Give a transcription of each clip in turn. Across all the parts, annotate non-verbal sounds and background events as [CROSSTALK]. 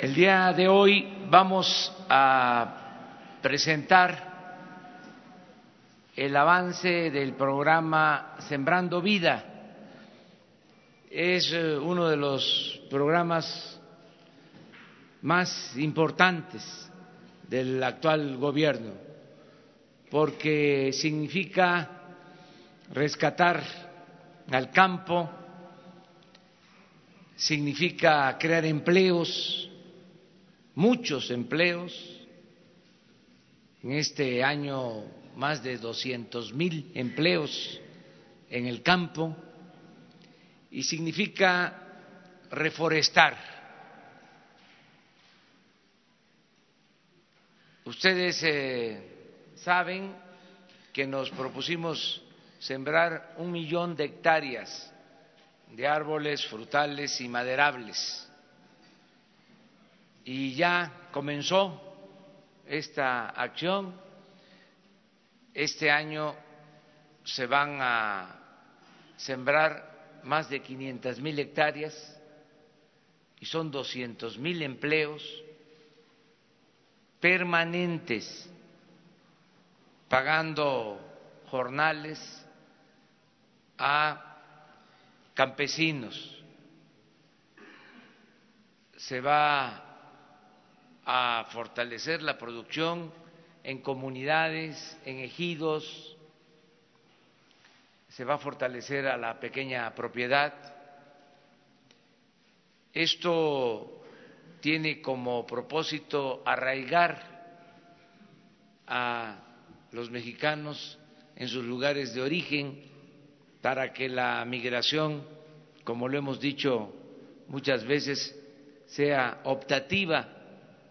El día de hoy vamos a presentar el avance del programa Sembrando Vida. Es eh, uno de los programas más importantes del actual gobierno porque significa rescatar al campo, significa crear empleos, muchos empleos. En este año más de 200 mil empleos en el campo y significa reforestar. Ustedes eh, saben que nos propusimos sembrar un millón de hectáreas de árboles frutales y maderables y ya comenzó esta acción. Este año se van a sembrar más de 500 mil hectáreas y son 200 mil empleos permanentes, pagando jornales a campesinos. Se va a fortalecer la producción en comunidades, en ejidos, se va a fortalecer a la pequeña propiedad. Esto tiene como propósito arraigar a los mexicanos en sus lugares de origen para que la migración, como lo hemos dicho muchas veces, sea optativa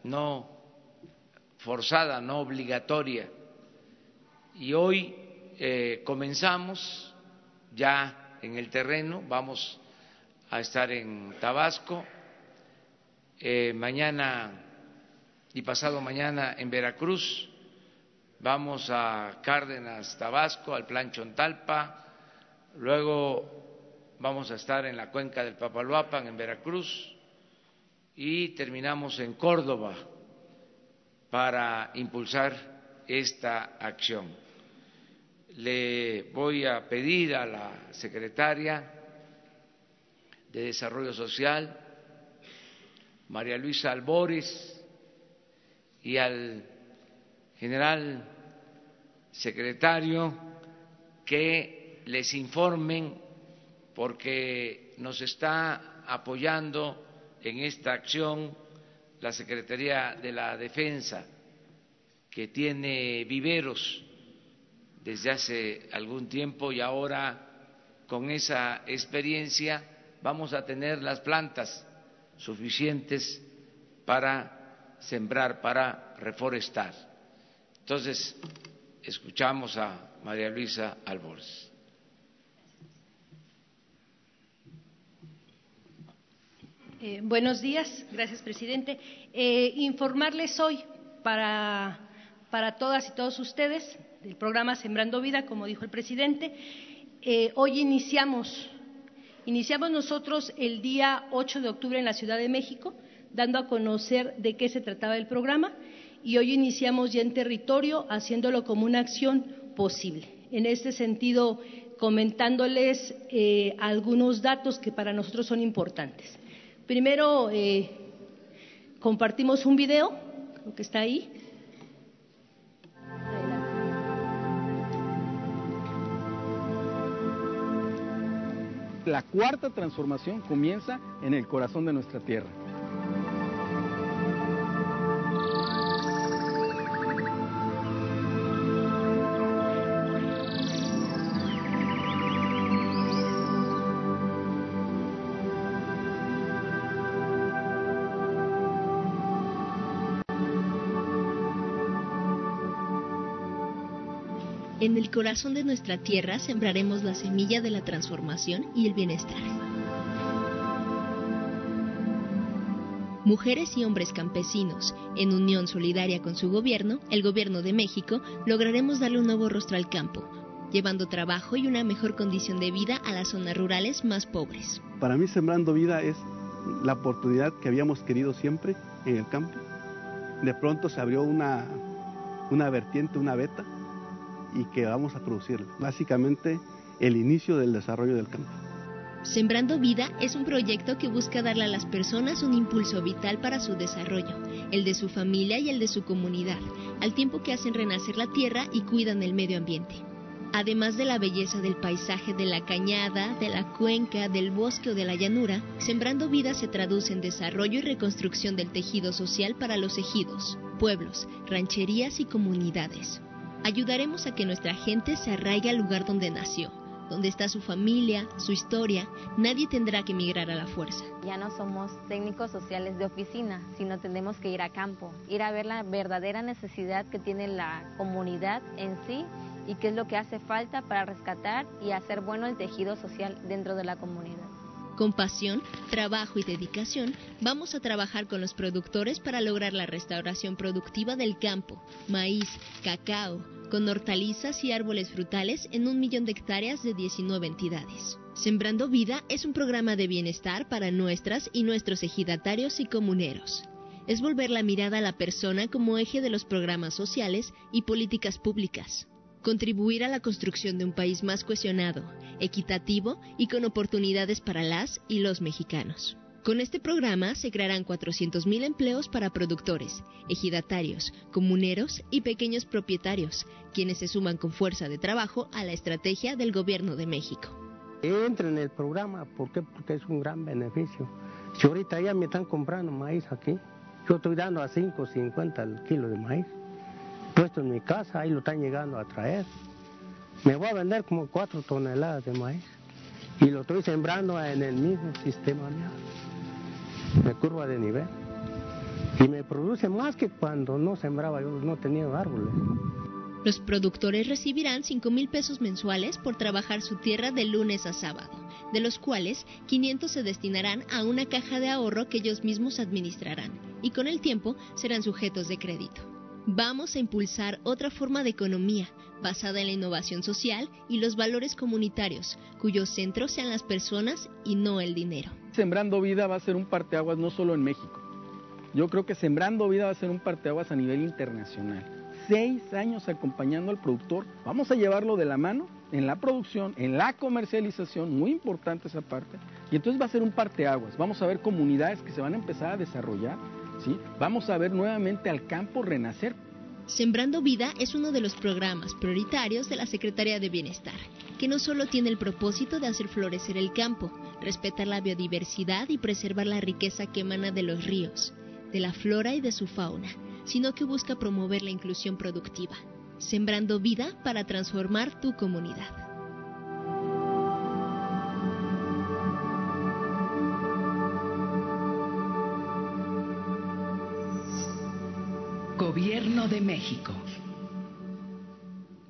no forzada, no obligatoria. Y hoy eh, comenzamos ya en el terreno, vamos a estar en Tabasco, eh, mañana y pasado mañana en Veracruz, vamos a Cárdenas, Tabasco, al Plan Chontalpa, luego vamos a estar en la cuenca del Papaloapan, en Veracruz, y terminamos en Córdoba para impulsar esta acción. Le voy a pedir a la secretaria de Desarrollo Social, María Luisa Albores, y al general secretario que les informen porque nos está apoyando en esta acción la Secretaría de la Defensa, que tiene viveros desde hace algún tiempo y ahora con esa experiencia vamos a tener las plantas suficientes para sembrar, para reforestar. Entonces, escuchamos a María Luisa Albores. Eh, buenos días, gracias presidente. Eh, informarles hoy para, todas y todos ustedes del programa Sembrando Vida, como dijo el presidente. Eh, hoy iniciamos, iniciamos nosotros el día 8 de octubre en la Ciudad de México, dando a conocer de qué se trataba el programa y hoy iniciamos ya en territorio haciéndolo como una acción posible. En este sentido, comentándoles algunos datos que para nosotros son importantes. Primero eh, compartimos un video, lo que está ahí. La cuarta transformación comienza en el corazón de nuestra tierra. En el corazón de nuestra tierra sembraremos la semilla de la transformación y el bienestar. Mujeres y hombres campesinos, en unión solidaria con su gobierno, el gobierno de México, lograremos darle un nuevo rostro al campo, llevando trabajo y una mejor condición de vida a las zonas rurales más pobres. Para mí Sembrando Vida es la oportunidad que habíamos querido siempre en el campo. De pronto se abrió una, una vertiente, una beta, y que vamos a producir. Básicamente el inicio del desarrollo del campo. Sembrando Vida es un proyecto que busca darle a las personas un impulso vital para su desarrollo, el de su familia y el de su comunidad, al tiempo que hacen renacer la tierra y cuidan el medio ambiente. Además de la belleza del paisaje de la cañada, de la cuenca, del bosque o de la llanura, Sembrando Vida se traduce en desarrollo y reconstrucción del tejido social para los ejidos, pueblos, rancherías y comunidades. Ayudaremos a que nuestra gente se arraigue al lugar donde nació, donde está su familia, su historia, nadie tendrá que emigrar a la fuerza. Ya no somos técnicos sociales de oficina, sino tenemos que ir a campo, ir a ver la verdadera necesidad que tiene la comunidad en sí y qué es lo que hace falta para rescatar y hacer bueno el tejido social dentro de la comunidad. Con pasión, trabajo y dedicación, vamos a trabajar con los productores para lograr la restauración productiva del campo, maíz, cacao, con hortalizas y árboles frutales en un millón de hectáreas de 19 entidades. Sembrando Vida es un programa de bienestar para nuestras y nuestros ejidatarios y comuneros. Es volver la mirada a la persona como eje de los programas sociales y políticas públicas contribuir a la construcción de un país más cohesionado, equitativo y con oportunidades para las y los mexicanos. Con este programa se crearán 400.000 empleos para productores, ejidatarios, comuneros y pequeños propietarios, quienes se suman con fuerza de trabajo a la estrategia del Gobierno de México. Entra en el programa, ¿por qué? Porque es un gran beneficio. Si ahorita ya me están comprando maíz aquí, yo estoy dando a 5.50 el kilo de maíz puesto en mi casa, ahí lo están llegando a traer. Me voy a vender como cuatro toneladas de maíz y lo estoy sembrando en el mismo sistema de curva de nivel. Y me produce más que cuando no sembraba, yo no tenía árboles. Los productores recibirán 5 mil pesos mensuales por trabajar su tierra de lunes a sábado, de los cuales 500 se destinarán a una caja de ahorro que ellos mismos administrarán y con el tiempo serán sujetos de crédito. Vamos a impulsar otra forma de economía basada en la innovación social y los valores comunitarios, cuyos centros sean las personas y no el dinero. Sembrando Vida va a ser un parteaguas no solo en México. Yo creo que Sembrando Vida va a ser un parteaguas a nivel internacional. Seis años acompañando al productor. Vamos a llevarlo de la mano en la producción, en la comercialización, muy importante esa parte. Y entonces va a ser un parteaguas. Vamos a ver comunidades que se van a empezar a desarrollar Vamos a ver nuevamente al campo renacer. Sembrando Vida es uno de los programas prioritarios de la Secretaría de Bienestar, que no solo tiene el propósito de hacer florecer el campo, respetar la biodiversidad y preservar la riqueza que emana de los ríos, de la flora y de su fauna, sino que busca promover la inclusión productiva. Sembrando Vida para transformar tu comunidad. De México.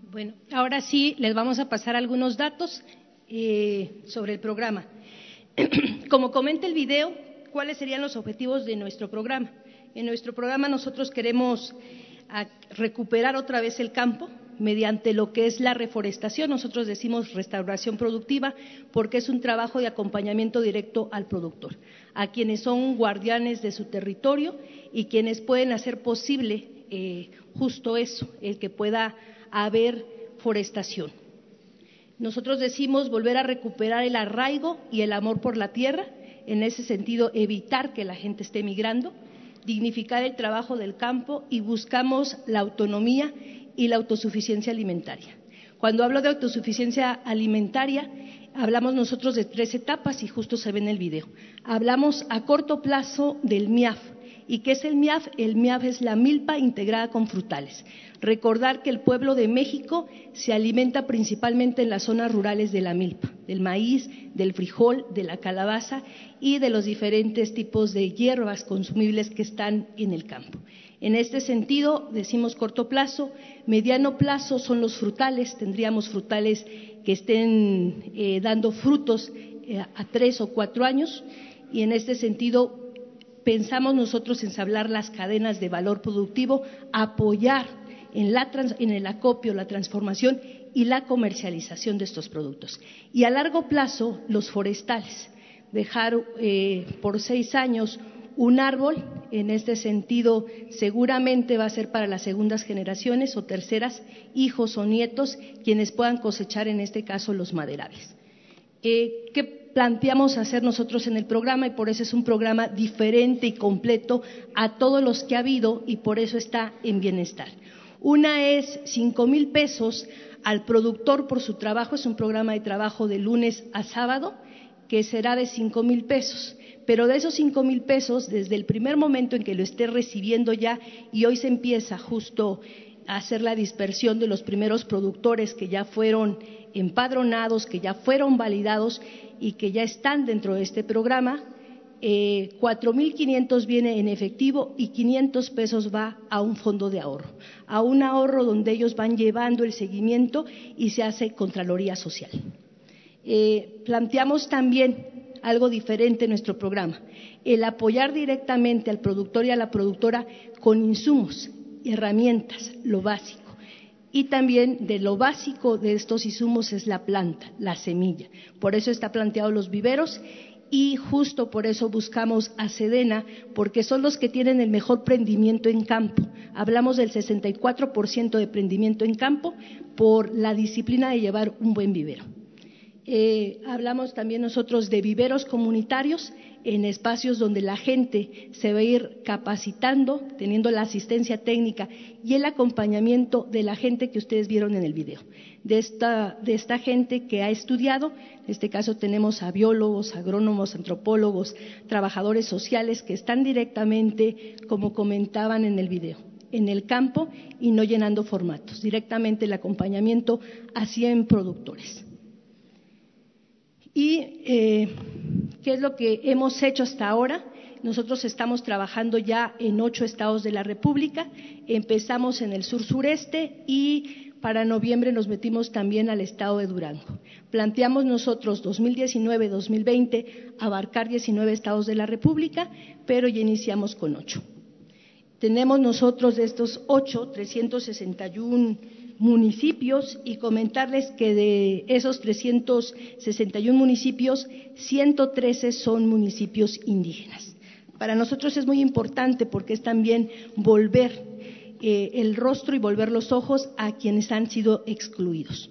Bueno, ahora sí les vamos a pasar algunos datos eh, sobre el programa. [CLEARS THROAT] Como comenta el video, ¿cuáles serían los objetivos de nuestro programa? En nuestro programa nosotros queremos recuperar otra vez el campo mediante lo que es la reforestación. Nosotros decimos restauración productiva porque es un trabajo de acompañamiento directo al productor, a quienes son guardianes de su territorio y quienes pueden hacer posible eh, justo eso, el que pueda haber forestación. Nosotros decimos volver a recuperar el arraigo y el amor por la tierra, en ese sentido evitar que la gente esté migrando, dignificar el trabajo del campo y buscamos la autonomía y la autosuficiencia alimentaria. Cuando hablo de autosuficiencia alimentaria, hablamos nosotros de tres etapas y justo se ve en el video. Hablamos a corto plazo del MIAF, ¿Y qué es el MIAF? El MIAF es la milpa integrada con frutales. Recordar que el pueblo de México se alimenta principalmente en las zonas rurales de la milpa, del maíz, del frijol, de la calabaza y de los diferentes tipos de hierbas consumibles que están en el campo. En este sentido, decimos corto plazo, mediano plazo son los frutales, tendríamos frutales que estén eh, dando frutos eh, a tres o cuatro años y en este sentido pensamos nosotros ensablar las cadenas de valor productivo, apoyar en, en el acopio, la transformación y la comercialización de estos productos. Y a largo plazo, los forestales. dejar eh, por seis años un árbol. En este sentido, seguramente va a ser para las segundas generaciones o terceras, hijos o nietos, quienes puedan cosechar, en este caso, los maderables. Eh, ¿Qué planteamos hacer nosotros en el programa? Y por eso es un programa diferente y completo a todos los que ha habido y por eso está en bienestar. Una es cinco mil pesos al productor por su trabajo, es un programa de trabajo de lunes a sábado, que será de cinco mil pesos. Pero de esos cinco mil pesos, desde el primer momento en que lo esté recibiendo ya, y hoy se empieza justo a hacer la dispersión de los primeros productores que ya fueron empadronados, que ya fueron validados y que ya están dentro de este programa, eh, 4.500 viene en efectivo y 500 pesos va a un fondo de ahorro, a un ahorro donde ellos van llevando el seguimiento y se hace Contraloría Social. Eh, planteamos también algo diferente en nuestro programa, el apoyar directamente al productor y a la productora con insumos, herramientas, lo básico. Y también de lo básico de estos insumos es la planta, la semilla. Por eso está planteado los viveros y justo por eso buscamos a Sedena, porque son los que tienen el mejor prendimiento en campo. Hablamos del 64% de prendimiento en campo por la disciplina de llevar un buen vivero. Eh, hablamos también nosotros de viveros comunitarios en espacios donde la gente se va a ir capacitando, teniendo la asistencia técnica y el acompañamiento de la gente que ustedes vieron en el video. De esta, de esta gente que ha estudiado, en este caso tenemos a biólogos, agrónomos, antropólogos, trabajadores sociales que están directamente, como comentaban en el video, en el campo y no llenando formatos, directamente el acompañamiento a 100 productores. ¿Y eh, qué es lo que hemos hecho hasta ahora? Nosotros estamos trabajando ya en ocho estados de la República. Empezamos en el sur sureste y para noviembre nos metimos también al estado de Durango. Planteamos nosotros 2019-2020 abarcar 19 estados de la República, pero ya iniciamos con ocho. Tenemos nosotros de estos ocho 361 municipios y comentarles que de esos 361 municipios, 113 son municipios indígenas. Para nosotros es muy importante porque es también volver eh, el rostro y volver los ojos a quienes han sido excluidos.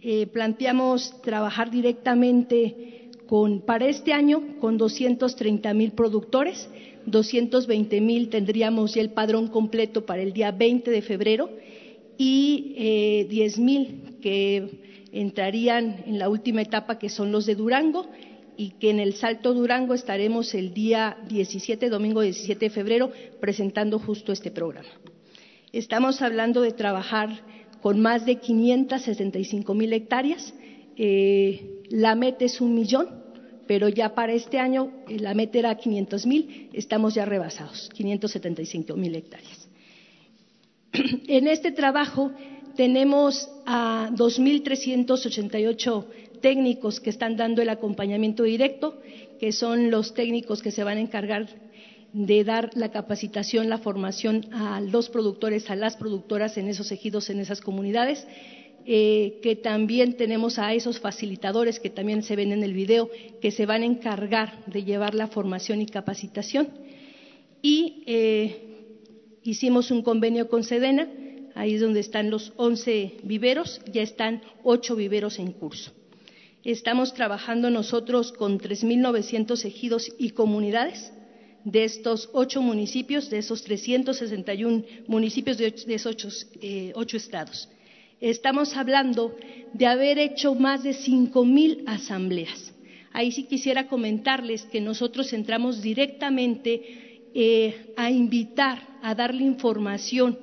Eh, planteamos trabajar directamente con, para este año con 230 mil productores, 220 mil tendríamos ya el padrón completo para el día 20 de febrero y eh, 10.000 que entrarían en la última etapa, que son los de Durango, y que en el Salto Durango estaremos el día 17, domingo 17 de febrero, presentando justo este programa. Estamos hablando de trabajar con más de 565 mil hectáreas. Eh, la meta es un millón, pero ya para este año eh, la meta era 500 mil, estamos ya rebasados, 575 mil hectáreas. [CLEARS THROAT] En este trabajo tenemos a 2.388 técnicos que están dando el acompañamiento directo, que son los técnicos que se van a encargar de dar la capacitación, la formación a los productores, a las productoras en esos ejidos, en esas comunidades, eh, que también tenemos a esos facilitadores que también se ven en el video, que se van a encargar de llevar la formación y capacitación. Y eh, Hicimos un convenio con Sedena, ahí es donde están los 11 viveros, ya están ocho viveros en curso. Estamos trabajando nosotros con 3.900 ejidos y comunidades de estos ocho municipios, de esos 361 municipios de, esos eh, ocho, estados. Estamos hablando de haber hecho más de 5.000 asambleas. Ahí sí quisiera comentarles que nosotros entramos directamente eh, a invitar, a darle información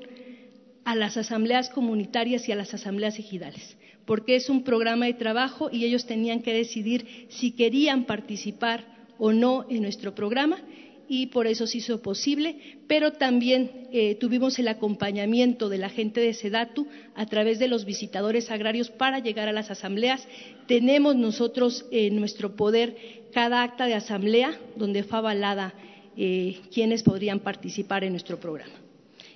a las asambleas comunitarias y a las asambleas ejidales, porque es un programa de trabajo y ellos tenían que decidir si querían participar o no en nuestro programa y por eso se hizo posible, pero también eh, tuvimos el acompañamiento de la gente de Sedatu a través de los visitadores agrarios para llegar a las asambleas. Tenemos nosotros en nuestro poder cada acta de asamblea donde fue avalada eh, quienes podrían participar en nuestro programa.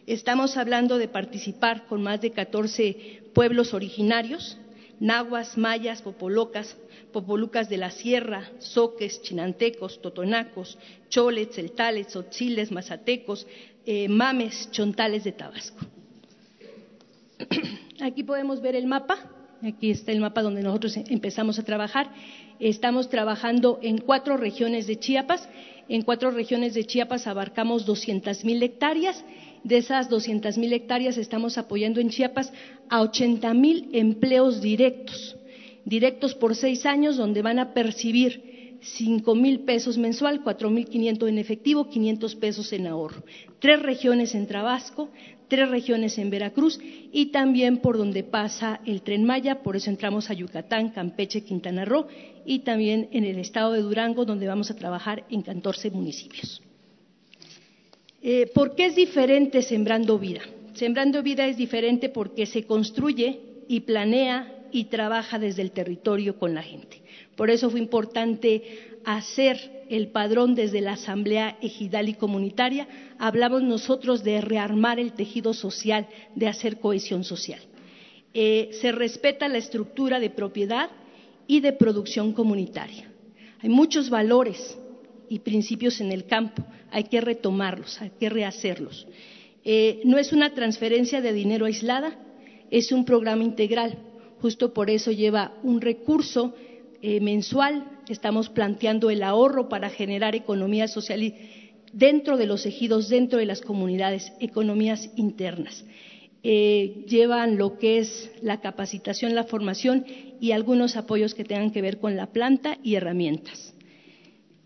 Estamos hablando de participar con más de 14 pueblos originarios, nahuas, mayas, popolocas, popolucas de la sierra, soques, chinantecos, totonacos, cholets, celtales, otziles, mazatecos, eh, mames, chontales de Tabasco. [CLEARS THROAT] Aquí podemos ver el mapa. Aquí está el mapa donde nosotros empezamos a trabajar. Estamos trabajando en cuatro regiones de Chiapas. En cuatro regiones de Chiapas abarcamos 200 mil hectáreas. De esas 200 mil hectáreas estamos apoyando en Chiapas a 80 mil empleos directos, directos por seis años, donde van a percibir 5 mil pesos mensual, 4 mil 500 en efectivo, 500 pesos en ahorro. Tres regiones en Tabasco, tres regiones en Veracruz y también por donde pasa el tren Maya, por eso entramos a Yucatán, Campeche, Quintana Roo y también en el estado de Durango, donde vamos a trabajar en 14 municipios. Eh, ¿Por qué es diferente Sembrando Vida? Sembrando Vida es diferente porque se construye y planea y trabaja desde el territorio con la gente. Por eso fue importante hacer el padrón desde la Asamblea Ejidal y Comunitaria, hablamos nosotros de rearmar el tejido social, de hacer cohesión social. Eh, se respeta la estructura de propiedad y de producción comunitaria. Hay muchos valores y principios en el campo, hay que retomarlos, hay que rehacerlos. Eh, no es una transferencia de dinero aislada, es un programa integral. Justo por eso lleva un recurso eh, mensual, estamos planteando el ahorro para generar economía social dentro de los ejidos, dentro de las comunidades, economías internas. Eh, llevan lo que es la capacitación, la formación y algunos apoyos que tengan que ver con la planta y herramientas.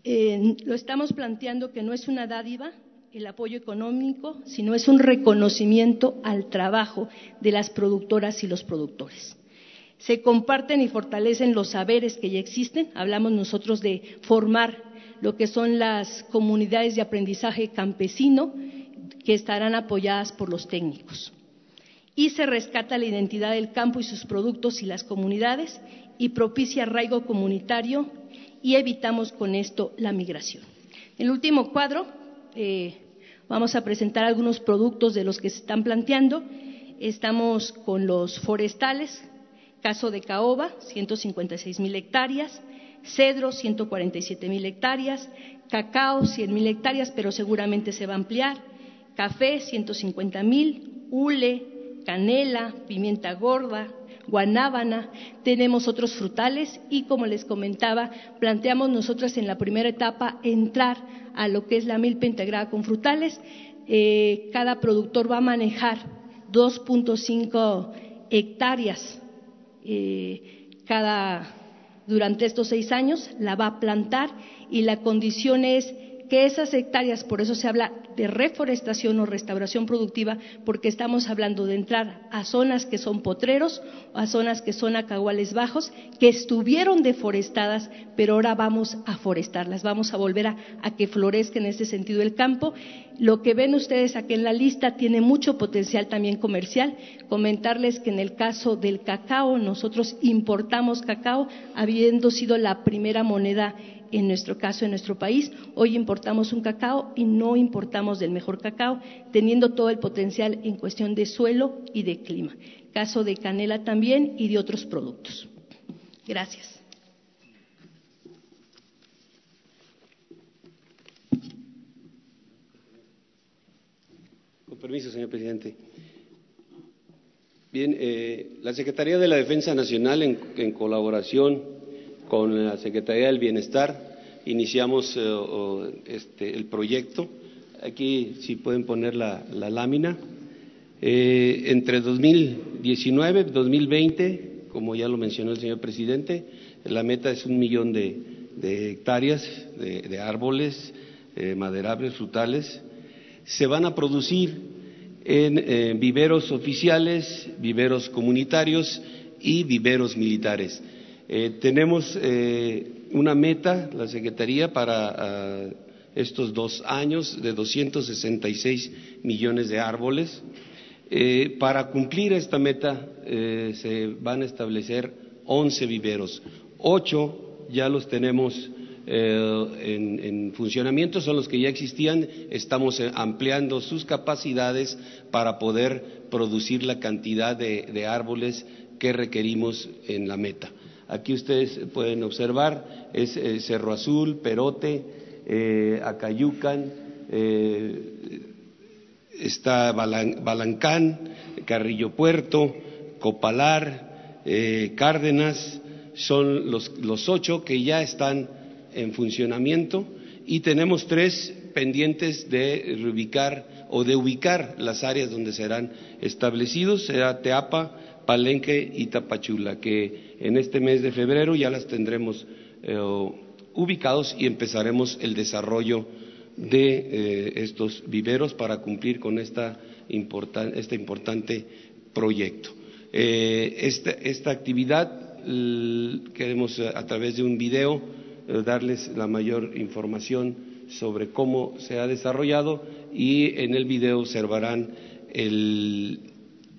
Eh, lo estamos planteando que no es una dádiva el apoyo económico, sino es un reconocimiento al trabajo de las productoras y los productores se comparten y fortalecen los saberes que ya existen. Hablamos nosotros de formar lo que son las comunidades de aprendizaje campesino que estarán apoyadas por los técnicos. Y se rescata la identidad del campo y sus productos y las comunidades y propicia arraigo comunitario y evitamos con esto la migración. En el último cuadro eh, vamos a presentar algunos productos de los que se están planteando. Estamos con los forestales, Caso de caoba, 156 mil hectáreas, cedro, 147 mil hectáreas, cacao, 100 mil hectáreas, pero seguramente se va a ampliar, café, 150 mil, hule, canela, pimienta gorda, guanábana, tenemos otros frutales y como les comentaba, planteamos nosotros en la primera etapa entrar a lo que es la milpa integrada con frutales. Eh, cada productor va a manejar 2.5 hectáreas eh, cada, durante estos seis años, la va a plantar y la condición es que esas hectáreas, por eso se habla de reforestación o restauración productiva, porque estamos hablando de entrar a zonas que son potreros, a zonas que son acaguales bajos, que estuvieron deforestadas, pero ahora vamos a forestarlas, vamos a volver a, a que florezca en ese sentido el campo. Lo que ven ustedes aquí en la lista tiene mucho potencial también comercial. Comentarles que en el caso del cacao, nosotros importamos cacao, habiendo sido la primera moneda en nuestro caso, en nuestro país. Hoy importamos un cacao y no importamos del mejor cacao, teniendo todo el potencial en cuestión de suelo y de clima. Caso de canela también y de otros productos. Gracias. Permiso, señor presidente. Bien, eh, la Secretaría de la Defensa Nacional, en colaboración con la Secretaría del Bienestar iniciamos eh, este, el proyecto. Aquí, si pueden poner la, lámina. Eh, entre 2019 y 2020, como ya lo mencionó el señor presidente, la meta es un millón de, hectáreas de, árboles eh, maderables, frutales. Se van a producir en viveros oficiales, viveros comunitarios y viveros militares. Eh, tenemos eh, una meta, la Secretaría, para ah, estos dos años de 266 millones de árboles. Eh, para cumplir esta meta se van a establecer 11 viveros. Ocho ya los tenemos en, funcionamiento, son los que ya existían. Estamos ampliando sus capacidades para poder producir la cantidad de árboles que requerimos en la meta. Aquí ustedes pueden observar, es eh, Cerro Azul, Perote, eh, Acayucan, eh, está Balancán, Carrillo Puerto, Copalar, Cárdenas, son los ocho que ya están en funcionamiento y tenemos tres pendientes de reubicar o de ubicar las áreas donde serán establecidos, será Teapa, Palenque y Tapachula, que en este mes de febrero ya las tendremos eh, ubicados y empezaremos el desarrollo de eh, estos viveros para cumplir con esta este importante proyecto. Eh, esta, esta, actividad queremos a través de un video darles la mayor información sobre cómo se ha desarrollado y en el video observarán el,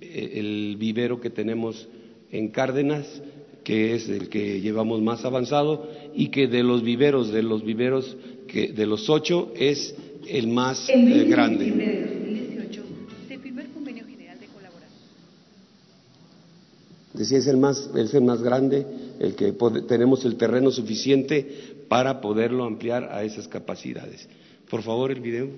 el vivero que tenemos en Cárdenas, que es el que llevamos más avanzado y que de los viveros, de los viveros que de los ocho es el más eh, grande. se firmó el convenio general de colaboración. Decía, es el más, es el más grande, el que tenemos el terreno suficiente para poderlo ampliar a esas capacidades. Por favor, el video.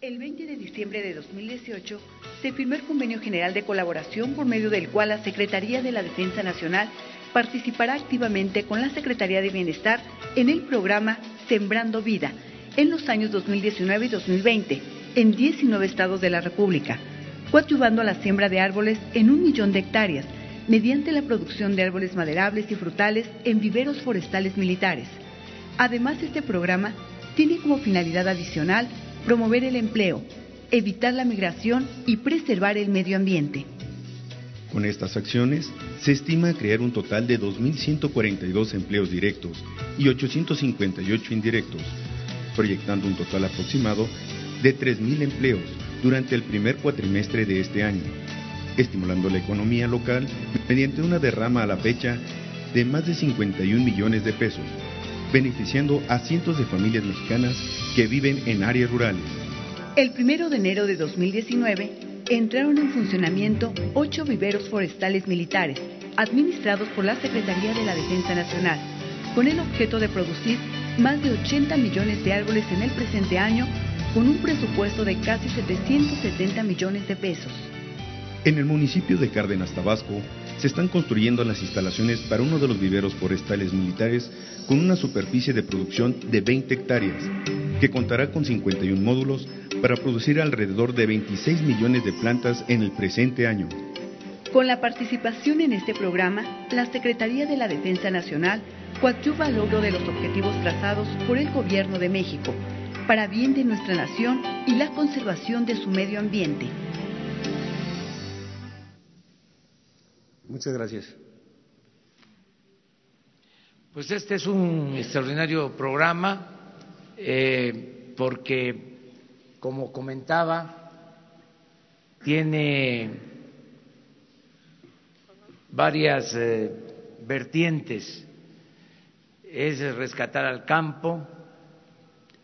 El 20 de diciembre de 2018 se firmó el Convenio General de Colaboración por medio del cual la Secretaría de la Defensa Nacional participará activamente con la Secretaría de Bienestar en el programa Sembrando Vida en los años 2019 y 2020 en 19 estados de la República, coadyuvando a la siembra de árboles en un millón de hectáreas mediante la producción de árboles maderables y frutales en viveros forestales militares. Además, este programa tiene como finalidad adicional promover el empleo, evitar la migración y preservar el medio ambiente. Con estas acciones, se estima crear un total de 2.142 empleos directos y 858 indirectos, proyectando un total aproximado de 3.000 empleos durante el primer cuatrimestre de este año, estimulando la economía local mediante una derrama a la fecha de más de 51 millones de pesos, beneficiando a cientos de familias mexicanas que viven en áreas rurales. El primero de enero de 2019 entraron en funcionamiento ocho viveros forestales militares administrados por la Secretaría de la Defensa Nacional, con el objeto de producir más de 80 millones de árboles en el presente año, con un presupuesto de casi 770 millones de pesos. En el municipio de Cárdenas, Tabasco, se están construyendo las instalaciones para uno de los viveros forestales militares con una superficie de producción de 20 hectáreas, que contará con 51 módulos para producir alrededor de 26 millones de plantas en el presente año. Con la participación en este programa, la Secretaría de la Defensa Nacional coadyuva al logro de los objetivos trazados por el Gobierno de México para bien de nuestra nación y la conservación de su medio ambiente. Muchas gracias. Pues este es un extraordinario programa eh, porque, como comentaba, tiene varias eh, vertientes. Es rescatar al campo,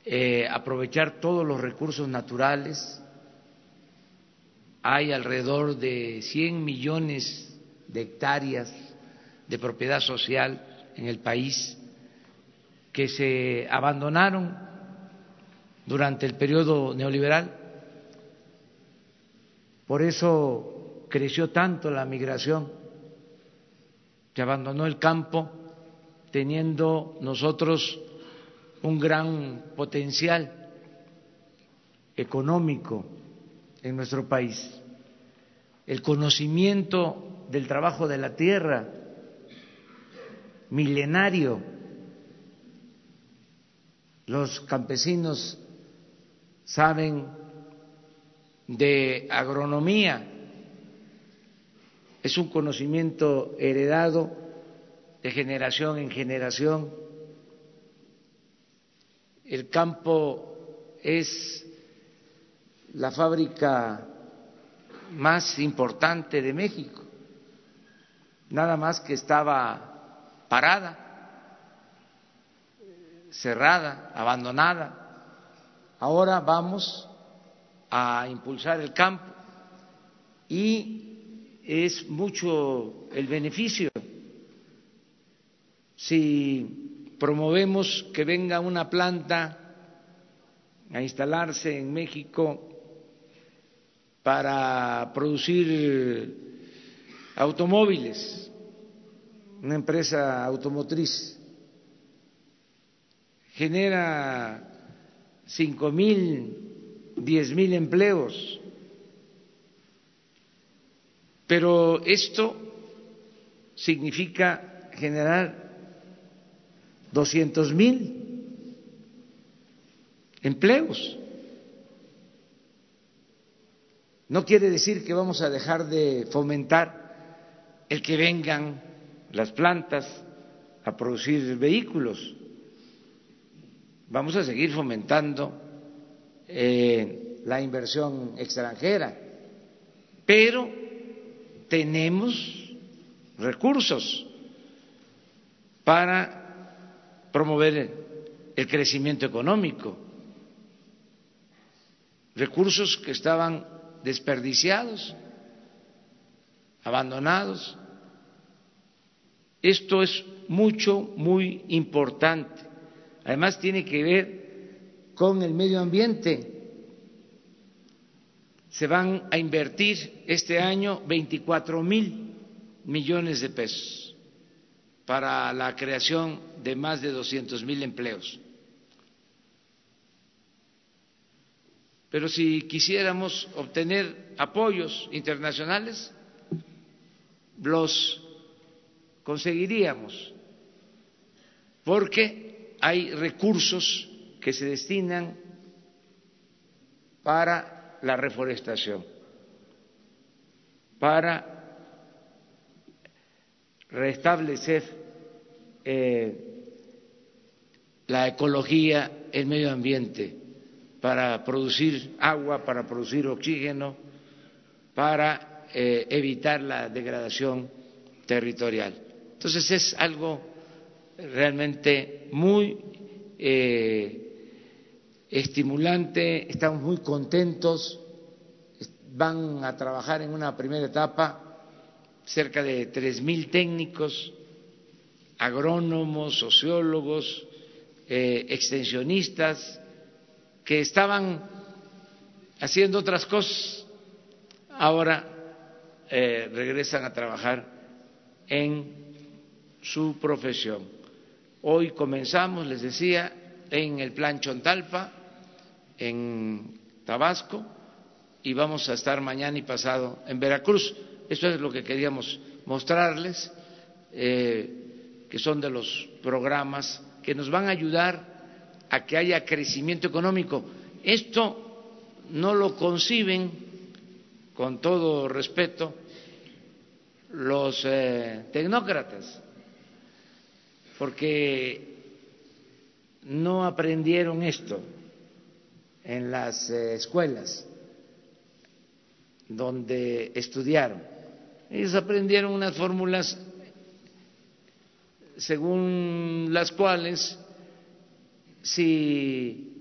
eh, aprovechar todos los recursos naturales. Hay alrededor de 100 millones de hectáreas de propiedad social en el país que se abandonaron durante el periodo neoliberal. Por eso creció tanto la migración. Se abandonó el campo teniendo nosotros un gran potencial económico en nuestro país. El conocimiento del trabajo de la tierra, milenario. Los campesinos saben de agronomía, es un conocimiento heredado de generación en generación. El campo es la fábrica más importante de México nada más que estaba parada, cerrada, abandonada. Ahora vamos a impulsar el campo y es mucho el beneficio. Si promovemos que venga una planta a instalarse en México para producir automóviles, una empresa automotriz, genera cinco mil, diez mil empleos, pero esto significa generar doscientos mil empleos. No quiere decir que vamos a dejar de fomentar el que vengan las plantas a producir vehículos. Vamos a seguir fomentando eh, la inversión extranjera, pero tenemos recursos para promover el crecimiento económico, recursos que estaban desperdiciados abandonados. Esto es mucho, muy importante. Además tiene que ver con el medio ambiente. Se van a invertir este año 24 mil millones de pesos para la creación de más de 200 mil empleos. Pero si quisiéramos obtener apoyos internacionales, los conseguiríamos, porque hay recursos que se destinan para la reforestación, para restablecer eh, la ecología, el medio ambiente, para producir agua, para producir oxígeno, para eh, evitar la degradación territorial. Entonces es algo realmente muy eh, estimulante, estamos muy contentos, van a trabajar en una primera etapa cerca de tres mil técnicos, agrónomos, sociólogos, eh, extensionistas, que estaban haciendo otras cosas, ahora eh, regresan a trabajar en su profesión. Hoy comenzamos, les decía, en el plan Chontalpa, en Tabasco, y vamos a estar mañana y pasado en Veracruz. Esto es lo que queríamos mostrarles, eh, que son de los programas que nos van a ayudar a que haya crecimiento económico. Esto no lo conciben con todo respeto, los eh, tecnócratas, porque no aprendieron esto en las eh, escuelas donde estudiaron. Ellos aprendieron unas fórmulas según las cuales si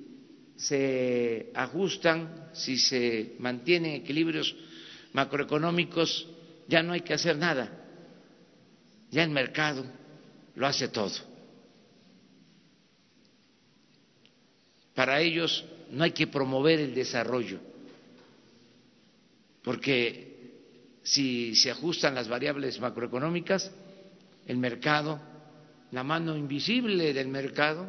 se ajustan, si se mantienen equilibrios macroeconómicos, ya no hay que hacer nada. Ya el mercado lo hace todo. Para ellos no hay que promover el desarrollo, porque si se ajustan las variables macroeconómicas, el mercado, la mano invisible del mercado,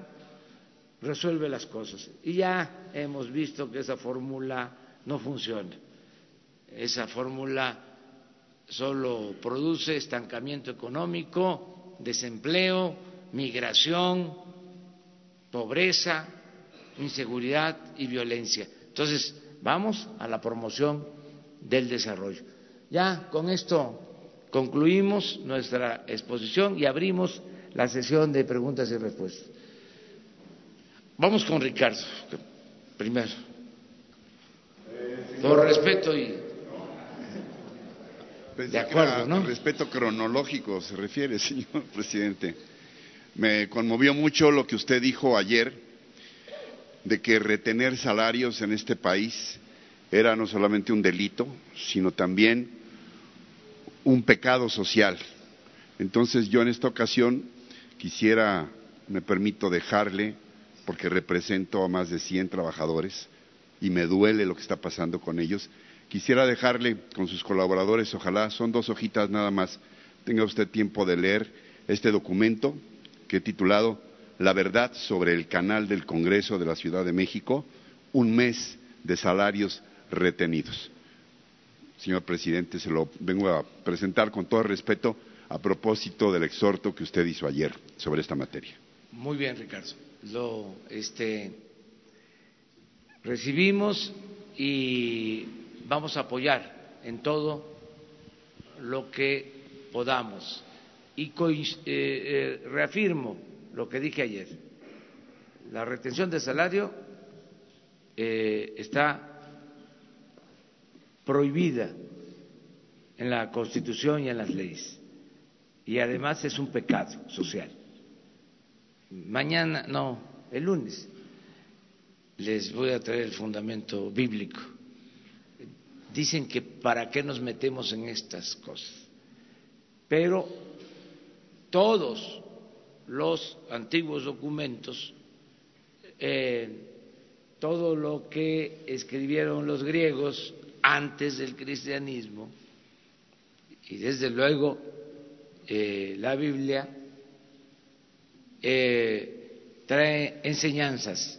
resuelve las cosas. Y ya hemos visto que esa fórmula no funciona esa fórmula solo produce estancamiento económico, desempleo, migración, pobreza, inseguridad y violencia. Entonces, vamos a la promoción del desarrollo. Ya con esto concluimos nuestra exposición y abrimos la sesión de preguntas y respuestas. Vamos con Ricardo, primero. Por respeto y de acuerdo, ¿no? Respeto cronológico se refiere, [LAUGHS] señor presidente. Me conmovió mucho lo que usted dijo ayer de que retener salarios en este país era no solamente un delito, sino también un pecado social. Entonces yo en esta ocasión quisiera, me permito dejarle, porque represento a más de 100 trabajadores y me duele lo que está pasando con ellos, quisiera dejarle con sus colaboradores, ojalá son dos hojitas nada más, tenga usted tiempo de leer este documento que he titulado La verdad sobre el canal del Congreso de la Ciudad de México, un mes de salarios retenidos. Señor presidente, se lo vengo a presentar con todo respeto a propósito del exhorto que usted hizo ayer sobre esta materia. Muy bien, Ricardo. Lo este, recibimos y vamos a apoyar en todo lo que podamos. Y eh, eh, reafirmo lo que dije ayer. La retención de salario eh, está prohibida en la Constitución y en las leyes. Y además es un pecado social. Mañana, no, el lunes, les voy a traer el fundamento bíblico. Dicen que para qué nos metemos en estas cosas. Pero todos los antiguos documentos, eh, todo lo que escribieron los griegos, antes del cristianismo y desde luego eh, la Biblia eh, trae enseñanzas,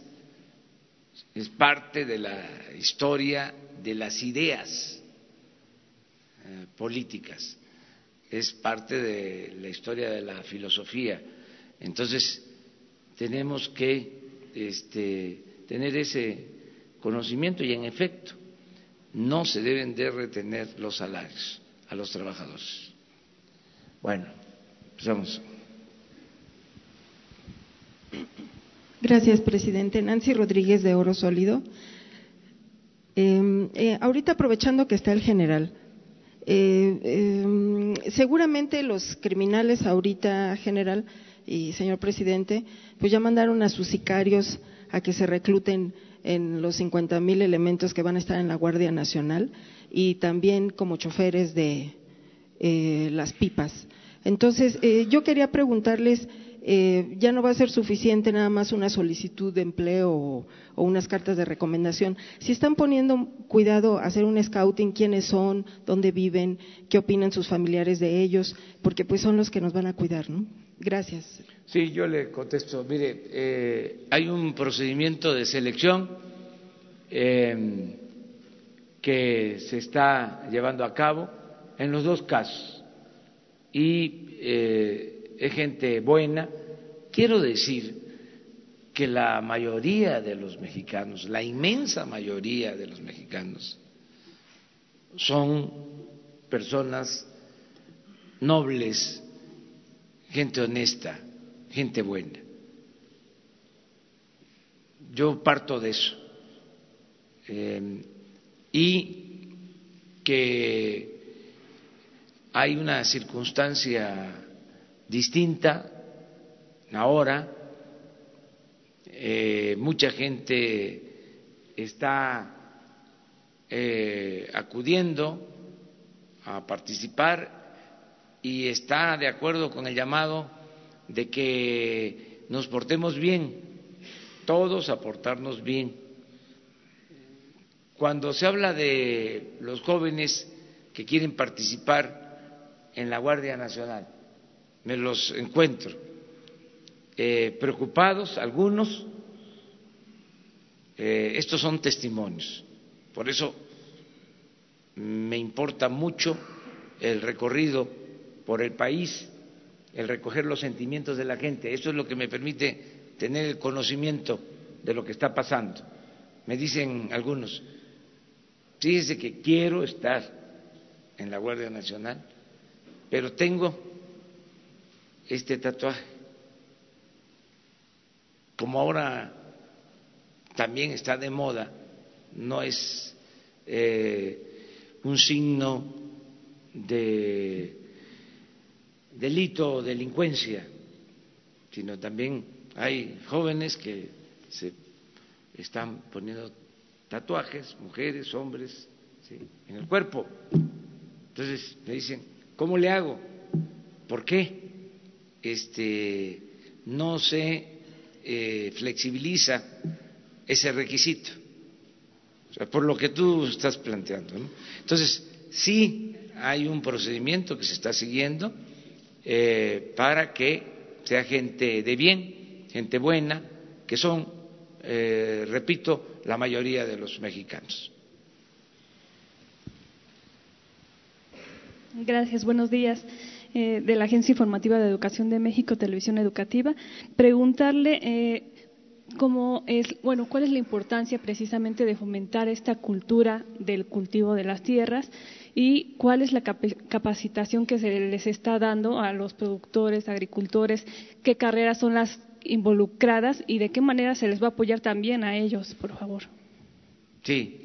es parte de la historia de las ideas eh, políticas, es parte de la historia de la filosofía. Entonces, tenemos que este, tener ese conocimiento y, en efecto, no se deben de retener los salarios a los trabajadores. Bueno, empezamos. Gracias, presidente. Nancy Rodríguez de Oro Sólido. Em, eh, ahorita aprovechando que está el general, eh, em, seguramente los criminales ahorita, general y señor presidente, pues ya mandaron a sus sicarios a que se recluten en los 50 mil elementos que van a estar en la Guardia Nacional y también como choferes de eh, las pipas. Entonces, yo quería preguntarles, eh, ya no va a ser suficiente nada más una solicitud de empleo o, unas cartas de recomendación. Si están poniendo cuidado a hacer un scouting, quiénes son, dónde viven, qué opinan sus familiares de ellos, porque pues son los que nos van a cuidar, ¿no? Gracias. Sí, yo le contesto. Mire, eh, hay un procedimiento de selección em, que se está llevando a cabo en los dos casos y eh, es gente buena. Quiero decir que la mayoría de los mexicanos, la inmensa mayoría de los mexicanos, son personas nobles, gente honesta, gente buena. Yo parto de eso. Eh, y que hay una circunstancia distinta ahora, eh, mucha gente está eh, acudiendo a participar y está de acuerdo con el llamado de que nos portemos bien, todos a portarnos bien. Cuando se habla de los jóvenes que quieren participar en la Guardia Nacional, me los encuentro eh, preocupados, algunos, eh, estos son testimonios, por eso me importa mucho el recorrido por el país, el recoger los sentimientos de la gente. Eso es lo que me permite tener el conocimiento de lo que está pasando. Me dicen algunos, fíjese que quiero estar en la Guardia Nacional, pero tengo este tatuaje. Como ahora también está de moda, no es eh, un signo de delito o delincuencia, sino también hay jóvenes que se están poniendo tatuajes, mujeres, hombres, en el cuerpo. Entonces me dicen, ¿cómo le hago? ¿Por qué este, no se eh, flexibiliza ese requisito? por lo que tú estás planteando. Entonces, sí hay un procedimiento que se está siguiendo eh, para que sea gente de bien, gente buena, que son, eh, repito, la mayoría de los mexicanos. Gracias, buenos días. Eh, de la Agencia Informativa de Educación de México, Televisión Educativa, preguntarle eh, cómo es, bueno, cuál es la importancia precisamente de fomentar esta cultura del cultivo de las tierras y cuál es la capacitación que se les está dando a los productores, agricultores, qué carreras son las involucradas y de qué manera se les va a apoyar también a ellos, por favor. Sí.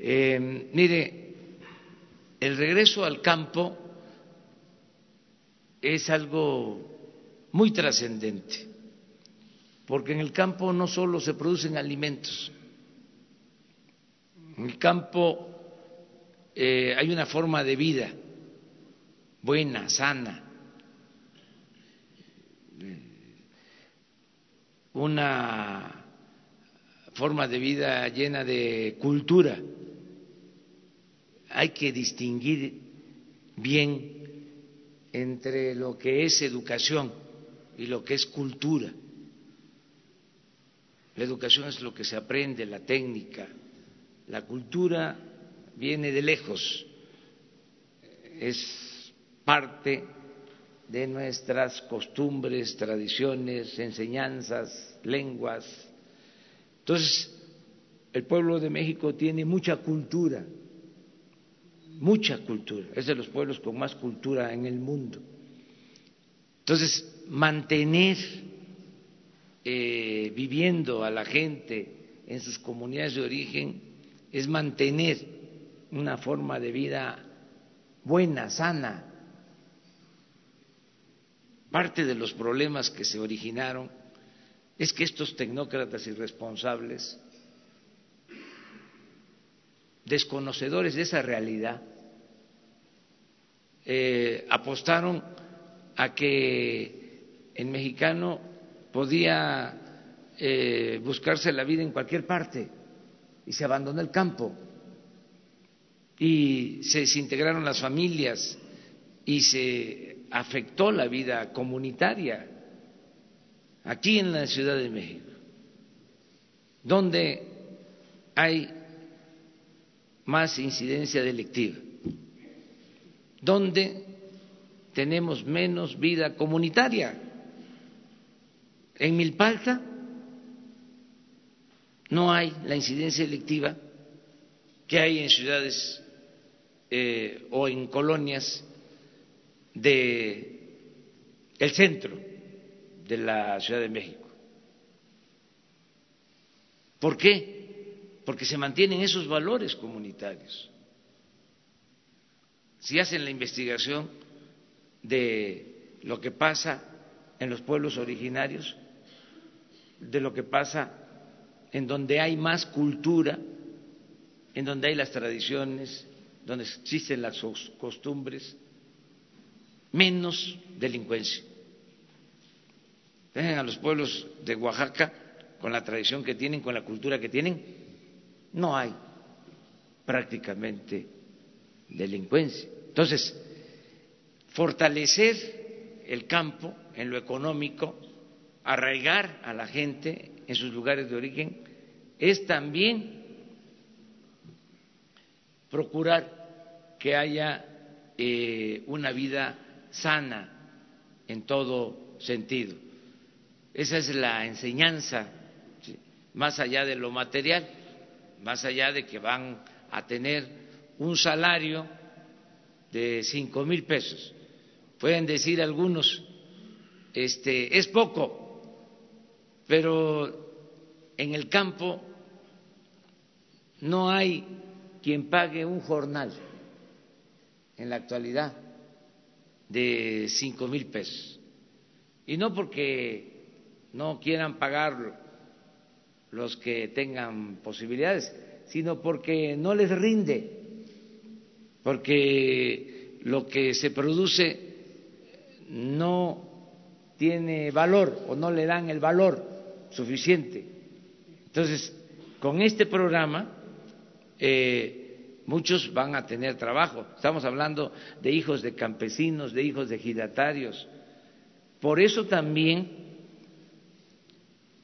Eh, mire, el regreso al campo es algo muy trascendente, porque en el campo no solo se producen alimentos, en el campo eh, hay una forma de vida buena, sana, una forma de vida llena de cultura. Hay que distinguir bien entre lo que es educación y lo que es cultura. La educación es lo que se aprende, la técnica. La cultura viene de lejos, es parte de nuestras costumbres, tradiciones, enseñanzas, lenguas. Entonces, el pueblo de México tiene mucha cultura mucha cultura, es de los pueblos con más cultura en el mundo. Entonces, mantener eh, viviendo a la gente en sus comunidades de origen es mantener una forma de vida buena, sana. Parte de los problemas que se originaron es que estos tecnócratas irresponsables desconocedores de esa realidad, eh, apostaron a que el mexicano podía eh, buscarse la vida en cualquier parte y se abandonó el campo. Y se desintegraron las familias y se afectó la vida comunitaria aquí en la Ciudad de México, donde hay más incidencia delictiva, donde tenemos menos vida comunitaria. En Milpalta no hay la incidencia delictiva que hay en ciudades eh, o en colonias de el centro de la Ciudad de México. ¿Por qué? Porque se mantienen esos valores comunitarios. Si hacen la investigación de lo que pasa en los pueblos originarios, de lo que pasa en donde hay más cultura, en donde hay las tradiciones, donde existen las costumbres, menos delincuencia. Dejen a los pueblos de Oaxaca con la tradición que tienen, con la cultura que tienen, no hay prácticamente delincuencia. Entonces, fortalecer el campo en lo económico, arraigar a la gente en sus lugares de origen, es también procurar que haya eh, una vida sana en todo sentido. Esa es la enseñanza, más allá de lo material más allá de que van a tener un salario de cinco mil pesos. Pueden decir algunos, este, es poco, pero en el campo no hay quien pague un jornal en la actualidad de cinco mil pesos. Y no porque no quieran pagarlo los que tengan posibilidades, sino porque no les rinde, porque lo que se produce no tiene valor o no le dan el valor suficiente. Entonces, con este programa, eh, muchos van a tener trabajo. Estamos hablando de hijos de campesinos, de hijos de ejidatarios. Por eso también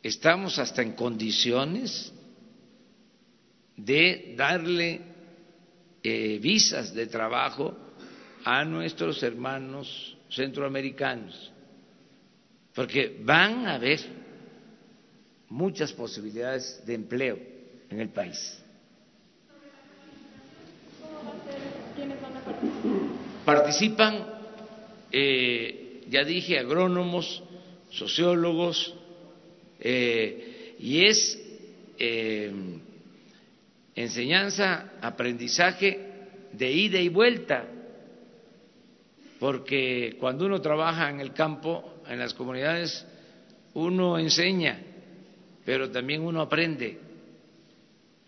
estamos hasta en condiciones de darle eh, visas de trabajo a nuestros hermanos centroamericanos, porque van a haber muchas posibilidades de empleo en el país. Participan, eh, ya dije, agrónomos, sociólogos, eh, y es eh, enseñanza, aprendizaje de ida y vuelta, porque cuando uno trabaja en el campo, en las comunidades, uno enseña, pero también uno aprende,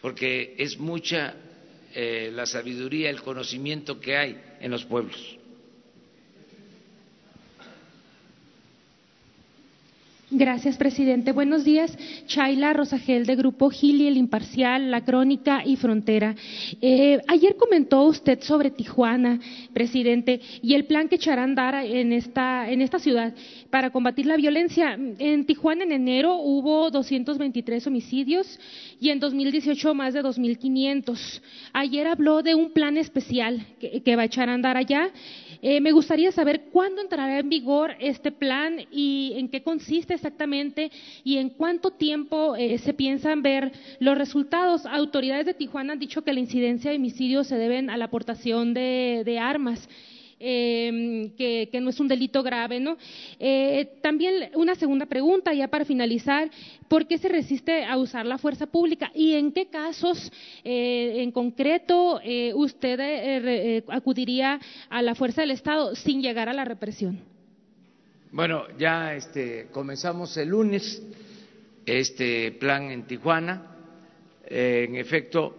porque es mucha eh, la sabiduría, el conocimiento que hay en los pueblos. Gracias, presidente. Buenos días. Chayla Rosagel, de Grupo Gili, El Imparcial, La Crónica y Frontera. Eh, ayer comentó usted sobre Tijuana, presidente, y el plan que echará a andar en esta, en esta ciudad para combatir la violencia. En Tijuana, en enero, hubo 223 homicidios y en 2018 más de 2.500. Ayer habló de un plan especial que, va a echar a andar allá eh, me gustaría saber cuándo entrará en vigor este plan y en qué consiste exactamente y en cuánto tiempo eh, se piensan ver los resultados. Autoridades de Tijuana han dicho que la incidencia de homicidios se deben a la aportación de armas. Em, que, no es un delito grave, ¿no? Eh, también una segunda pregunta, ya para finalizar, ¿por qué se resiste a usar la fuerza pública y en qué casos eh, en concreto eh, usted acudiría a la fuerza del Estado sin llegar a la represión? Bueno, ya este, comenzamos el lunes este plan en Tijuana. en efecto,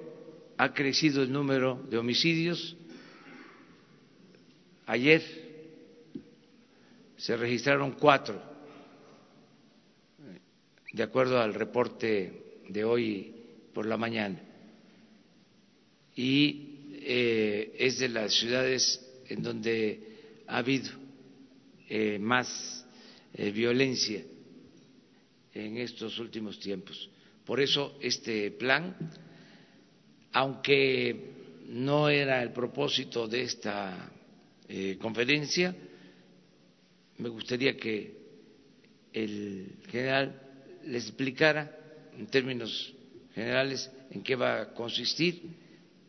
ha crecido el número de homicidios Ayer se registraron cuatro, de acuerdo al reporte de hoy por la mañana, y eh, es de las ciudades en donde ha habido eh, más eh, violencia en estos últimos tiempos. Por eso este plan, aunque no era el propósito de esta eh, conferencia. Me gustaría que el general les explicara en términos generales en qué va a consistir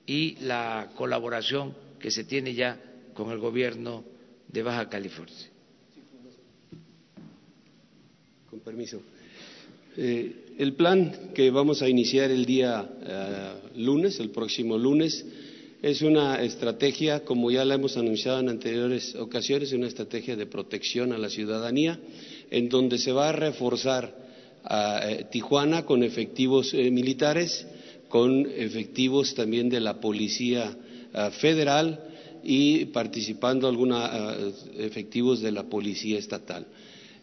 y la colaboración que se tiene ya con el gobierno de Baja California. Con permiso. Eh, el plan que vamos a iniciar el día eh, lunes, el próximo lunes, es una estrategia, como ya la hemos anunciado en anteriores ocasiones, una estrategia de protección a la ciudadanía, en donde se va a reforzar eh, Tijuana con efectivos eh, militares, con efectivos también de la Policía eh, Federal y participando algunos efectivos de la Policía Estatal.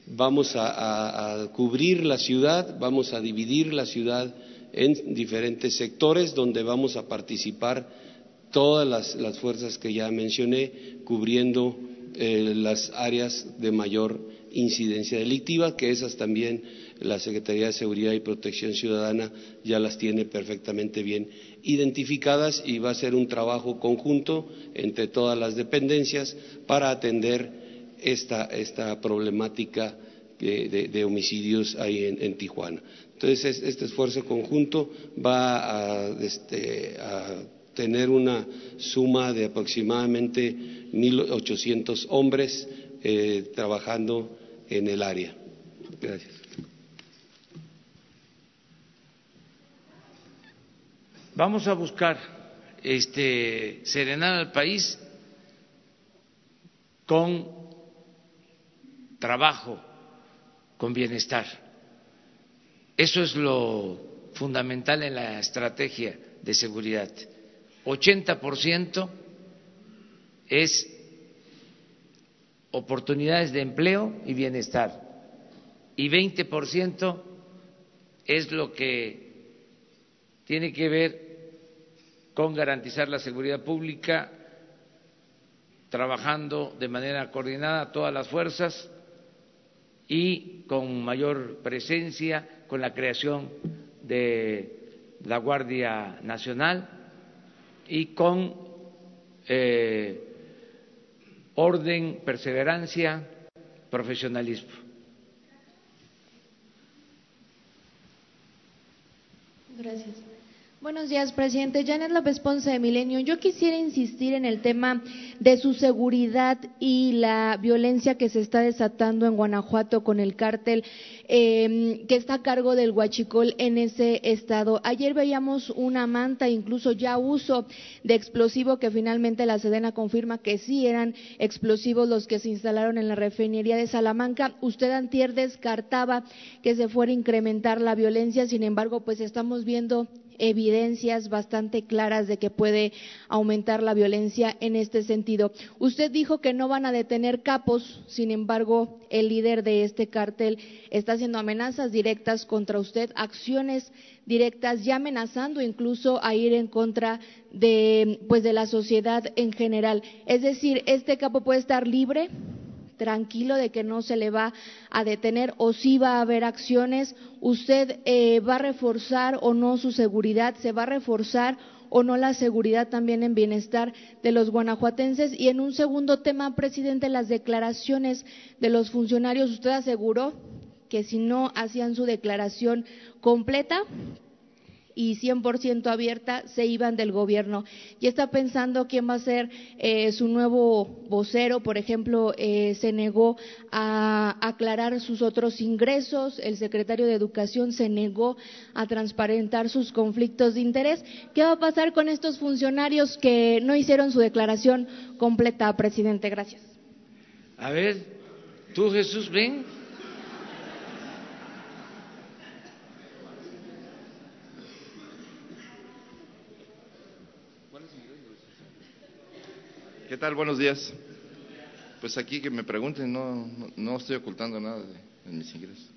Vamos a cubrir la ciudad, vamos a dividir la ciudad en diferentes sectores donde vamos a participar todas las, fuerzas que ya mencioné, cubriendo eh, las áreas de mayor incidencia delictiva, que esas también la Secretaría de Seguridad y Protección Ciudadana ya las tiene perfectamente bien identificadas y va a ser un trabajo conjunto entre todas las dependencias para atender esta, problemática de, homicidios ahí en, Tijuana. Entonces, este esfuerzo conjunto va a, este, a tener una suma de aproximadamente 1.800 hombres eh, trabajando en el área. Gracias. Vamos a buscar este, serenar al país con trabajo, con bienestar. Eso es lo fundamental en la estrategia de seguridad. 80% es oportunidades de empleo y bienestar. Y 20% es lo que tiene que ver con garantizar la seguridad pública, trabajando de manera coordinada todas las fuerzas y con mayor presencia, con la creación de la Guardia Nacional y con eh, orden, perseverancia, profesionalismo. Gracias. Buenos días, presidente. Janet López Ponce de Milenio. Yo quisiera insistir en el tema de su seguridad y la violencia que se está desatando en Guanajuato con el cártel em, que está a cargo del Huachicol en ese estado. Ayer veíamos una manta, incluso ya uso de explosivo, que finalmente la Sedena confirma que sí eran explosivos los que se instalaron en la refinería de Salamanca. Usted antier descartaba que se fuera a incrementar la violencia, sin embargo, pues estamos viendo evidencias bastante claras de que puede aumentar la violencia en este sentido. Usted dijo que no van a detener capos, sin embargo, el líder de este cártel está haciendo amenazas directas contra usted, acciones directas, ya amenazando incluso a ir en contra de pues de la sociedad en general. Es decir, este capo puede estar libre tranquilo de que no se le va a detener o si va a haber acciones, usted eh, va a reforzar o no su seguridad, se va a reforzar o no la seguridad también en bienestar de los guanajuatenses. Y en un segundo tema, presidente, las declaraciones de los funcionarios, usted aseguró que si no hacían su declaración completa, y 100% abierta se iban del gobierno. Y está pensando quién va a ser eh, su nuevo vocero, por ejemplo, eh, se negó a aclarar sus otros ingresos, el secretario de Educación se negó a transparentar sus conflictos de interés. ¿Qué va a pasar con estos funcionarios que no hicieron su declaración completa, presidente? Gracias. A ver, tú Jesús, ven. ¿Qué tal? Buenos días. Pues aquí que me pregunten, no, no, estoy ocultando nada de, mis ingresos.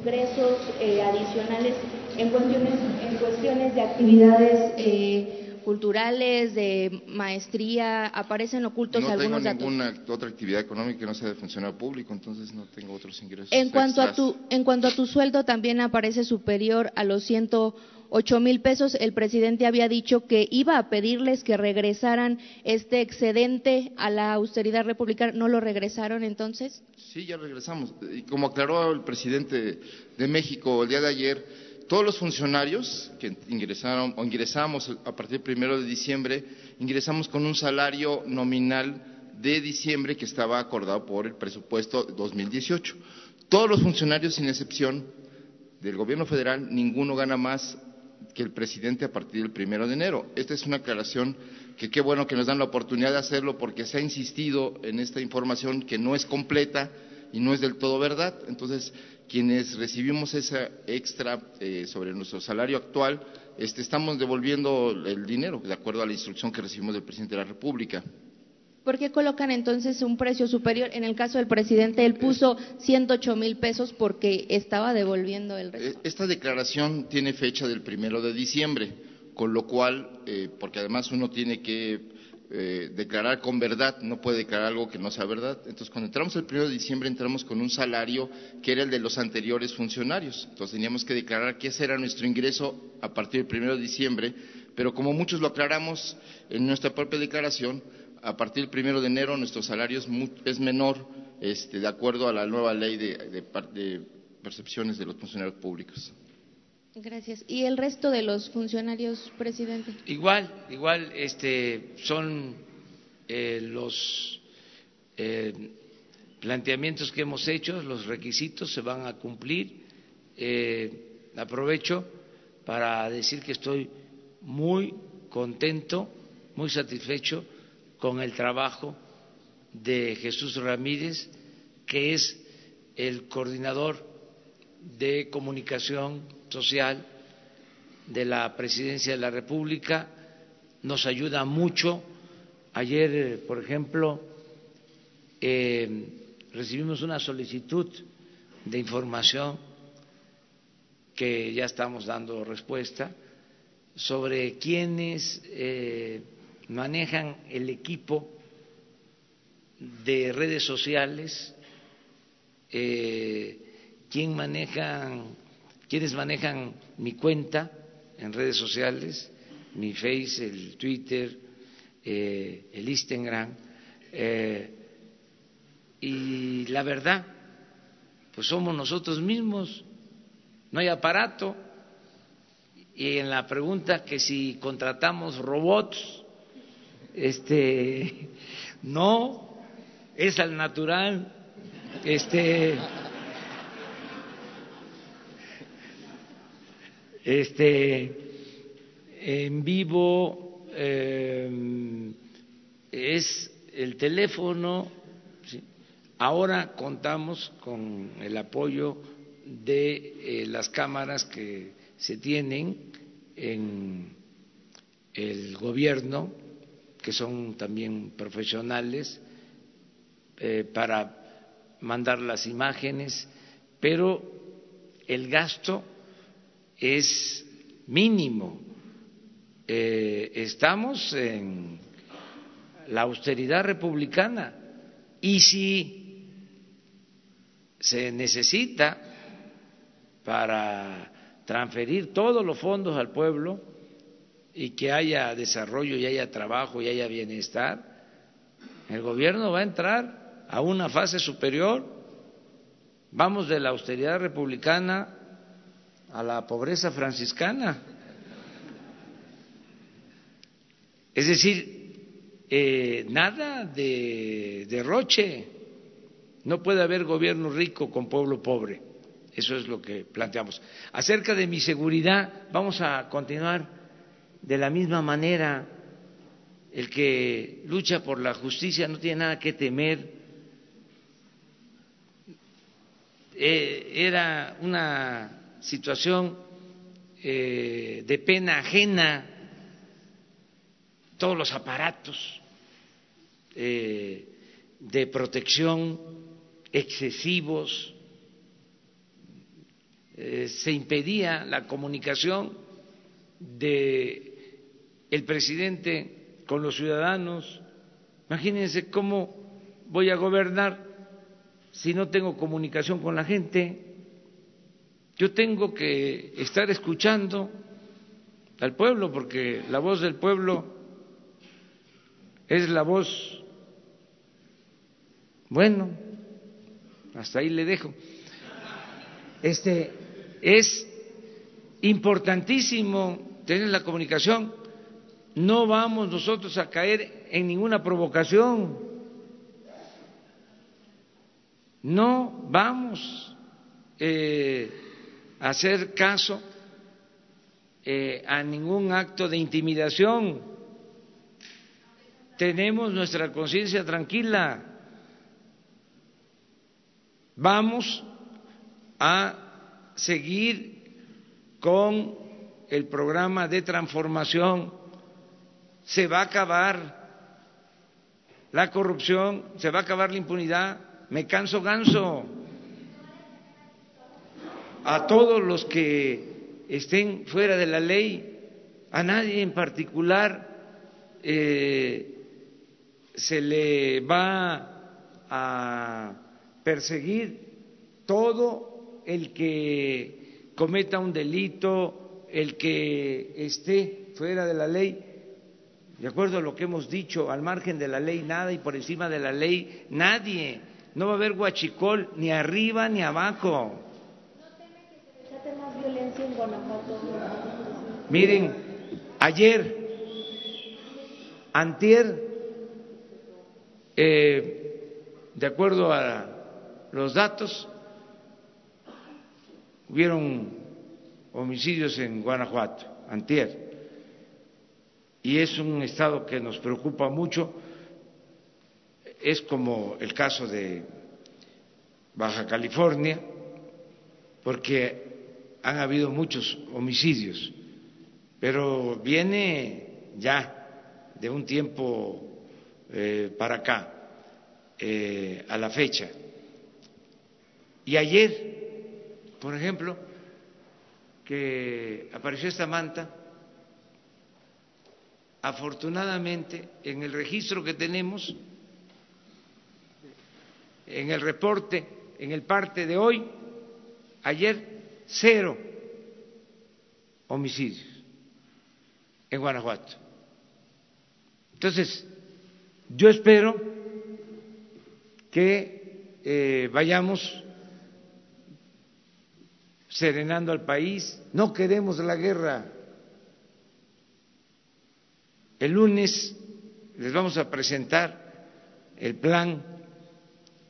Ingresos eh, adicionales en cuestiones, en cuestiones de actividades eh, culturales, de maestría, aparecen ocultos algunos datos. No tengo ninguna otra actividad económica que no sea de funcionario público, entonces no tengo otros ingresos. En cuanto a tu, en cuanto a tu sueldo también aparece superior a los ciento ocho mil pesos, el presidente había dicho que iba a pedirles que regresaran este excedente a la austeridad republicana. ¿No lo regresaron entonces? Sí, ya regresamos. Y como aclaró el presidente de México el día de ayer, todos los funcionarios que ingresaron o ingresamos a partir del primero de diciembre, ingresamos con un salario nominal de diciembre que estaba acordado por el presupuesto 2018. Todos los funcionarios, sin excepción del gobierno federal, ninguno gana más que el presidente a partir del primero de enero. Esta es una aclaración que qué bueno que nos dan la oportunidad de hacerlo porque se ha insistido en esta información que no es completa y no es del todo verdad. Entonces, quienes recibimos esa extra eh, sobre nuestro salario actual, este, estamos devolviendo el dinero de acuerdo a la instrucción que recibimos del presidente de la República. ¿Por qué colocan entonces un precio superior? En el caso del presidente, él puso 108 mil pesos porque estaba devolviendo el resto. Esta declaración tiene fecha del primero de diciembre, con lo cual, eh, porque además uno tiene que eh, declarar con verdad, no puede declarar algo que no sea verdad. Entonces, cuando entramos el primero de diciembre, entramos con un salario que era el de los anteriores funcionarios. Entonces, teníamos que declarar que ese era nuestro ingreso a partir del primero de diciembre, pero como muchos lo aclaramos en nuestra propia declaración, a partir del primero de enero nuestro salario es, menor este, de acuerdo a la nueva ley de, percepciones de los funcionarios públicos. Gracias. ¿Y el resto de los funcionarios, presidente? Igual, igual, este, son eh, los eh, planteamientos que hemos hecho, los requisitos se van a cumplir. Eh, aprovecho para decir que estoy muy contento, muy satisfecho con el trabajo de Jesús Ramírez, que es el coordinador de comunicación social de la Presidencia de la República, nos ayuda mucho. Ayer, por ejemplo, eh, recibimos una solicitud de información que ya estamos dando respuesta sobre quiénes eh, manejan el equipo de redes sociales, eh, quién manejan, quiénes manejan mi cuenta en redes sociales, mi Face, el Twitter, eh, el Instagram, eh, y la verdad, pues somos nosotros mismos, no hay aparato. Y en la pregunta que si contratamos robots, este, [LAUGHS] no, es al natural, este, este, en vivo eh, es el teléfono. Ahora contamos con el apoyo de eh, las cámaras que se tienen en el gobierno, que son también profesionales, eh, para mandar las imágenes, pero el gasto es mínimo. Eh, estamos en la austeridad republicana y si se necesita para transferir todos los fondos al pueblo y que haya desarrollo y haya trabajo y haya bienestar, el gobierno va a entrar a una fase superior. Vamos de la austeridad republicana a la pobreza franciscana. Es decir, eh, nada de derroche. No puede haber gobierno rico con pueblo pobre. Eso es lo que planteamos. Acerca de mi seguridad, vamos a continuar de la misma manera. El que lucha por la justicia no tiene nada que temer. Eh, era una situación eh, de pena ajena, todos los aparatos eh, de protección excesivos, eh, se impedía la comunicación de el presidente con los ciudadanos. Imagínense cómo voy a gobernar si no tengo comunicación con la gente. Yo tengo que estar escuchando al pueblo porque la voz del pueblo es la voz, bueno, hasta ahí le dejo. Este es importantísimo tener la comunicación. No vamos nosotros a caer en ninguna provocación. No vamos eh, hacer caso eh, a ningún acto de intimidación. Tenemos nuestra conciencia tranquila. Vamos a seguir con el programa de transformación. Se va a acabar la corrupción, se va a acabar la impunidad. Me canso ganso a todos los que estén fuera de la ley, a nadie en particular eh, se le va a perseguir todo el que cometa un delito, el que esté fuera de la ley, de acuerdo a lo que hemos dicho, al margen de la ley nada y por encima de la ley nadie. No va a haber guachicol ni arriba ni abajo. Miren, ayer, antier, eh, de acuerdo a los datos, hubieron homicidios en Guanajuato, antier, y es un estado que nos preocupa mucho, es como el caso de Baja California, porque han habido muchos homicidios, pero viene ya de un tiempo eh, para acá. eh, a la fecha. Y ayer, por ejemplo, que apareció esta manta, afortunadamente en el registro que tenemos, en el reporte, en el parte de hoy, ayer cero homicidios en Guanajuato. Entonces, yo espero que eh, vayamos serenando al país, no queremos la guerra. El lunes les vamos a presentar el plan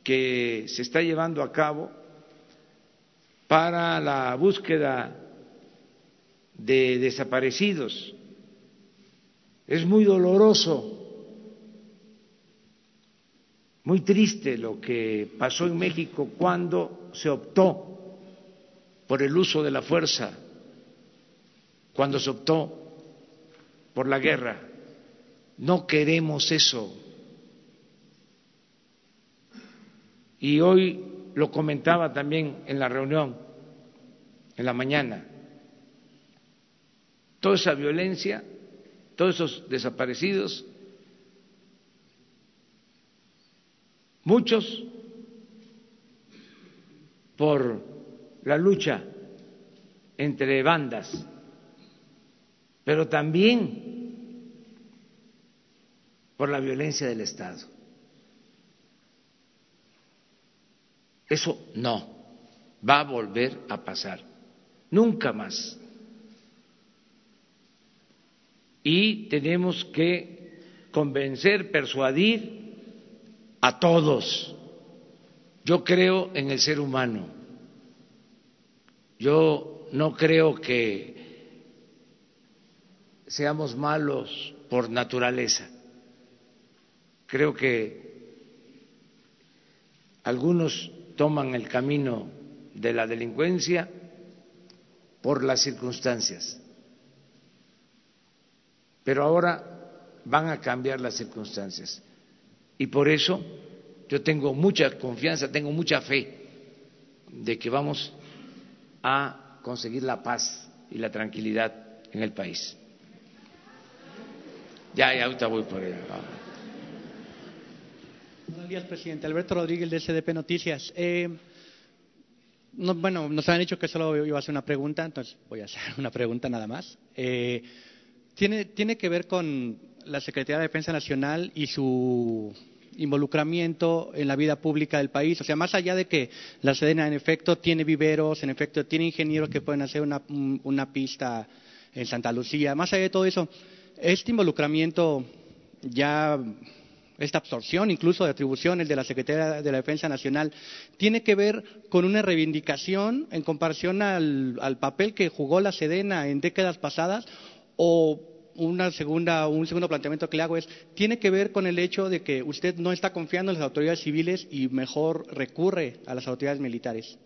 que se está llevando a cabo para la búsqueda de desaparecidos. Es muy doloroso, muy triste lo que pasó en México cuando se optó por el uso de la fuerza, cuando se optó por la guerra. No queremos eso. Y hoy lo comentaba también en la reunión, en la mañana. Toda esa violencia, todos esos desaparecidos, muchos por la lucha entre bandas, pero también por la violencia del Estado. Eso no va a volver a pasar, nunca más. Y tenemos que convencer, persuadir a todos. Yo creo en el ser humano yo no creo que seamos malos por naturaleza. Creo que algunos toman el camino de la delincuencia por las circunstancias. Pero ahora van a cambiar las circunstancias. Y por eso yo tengo mucha confianza, tengo mucha fe de que vamos a conseguir la paz y la tranquilidad en el país. Ya, ya, ahorita voy por allá. Buenos días, presidente. Alberto Rodríguez, de SDP Noticias. Eh, bueno, nos han dicho que solo iba a hacer una pregunta, entonces voy a hacer [LAUGHS] una pregunta nada más. Eh, tiene, que ver con la Secretaría de Defensa Nacional y su involucramiento en la vida pública del país. O sea, más allá de que la Sedena en efecto tiene viveros, en efecto tiene ingenieros que pueden hacer una, una pista en Santa Lucía, más allá de todo eso, este involucramiento ya esta absorción incluso de atribuciones de la Secretaría de la Defensa Nacional tiene que ver con una reivindicación en comparación al, al papel que jugó la Sedena en décadas pasadas o una segunda, un segundo planteamiento que le hago es, tiene que ver con el hecho de que usted no está confiando en las autoridades civiles y mejor recurre a las autoridades militares.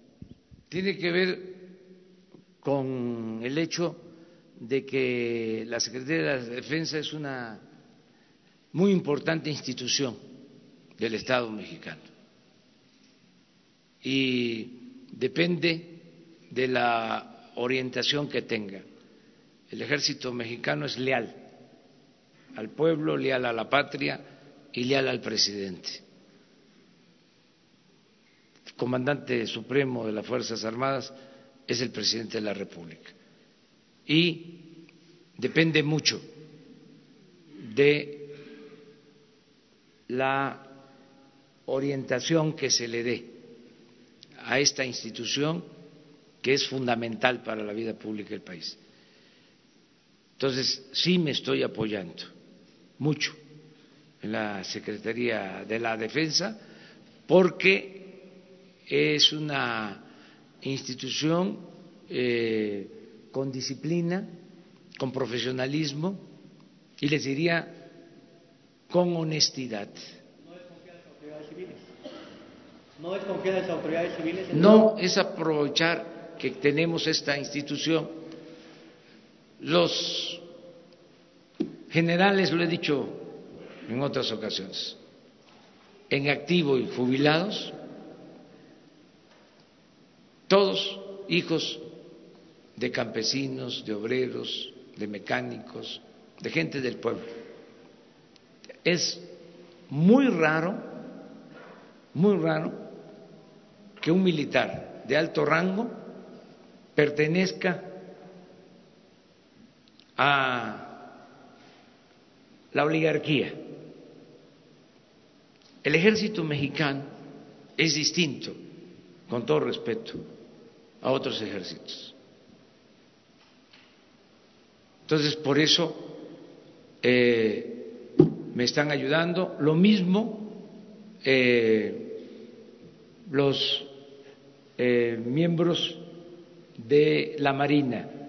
Tiene que ver con el hecho de que la Secretaría de la Defensa es una muy importante institución del Estado mexicano y depende de la orientación que tenga el ejército mexicano es leal al pueblo, leal a la patria y leal al presidente. El comandante supremo de las Fuerzas Armadas es el presidente de la República. Y depende mucho de la orientación que se le dé a esta institución que es fundamental para la vida pública del país. Entonces, sí me estoy apoyando mucho en la Secretaría de la Defensa porque es una institución eh, con disciplina, con profesionalismo y les diría con honestidad. ¿No es confiar en las autoridades civiles? No es aprovechar que tenemos esta institución los generales, lo he dicho en otras ocasiones, en activo y jubilados, todos hijos de campesinos, de obreros, de mecánicos, de gente del pueblo. Es muy raro, muy raro que un militar de alto rango pertenezca a la oligarquía. El ejército mexicano es distinto, con todo respeto, a otros ejércitos. Entonces, por eso eh, me están ayudando. Lo mismo eh, los eh, miembros de la Marina.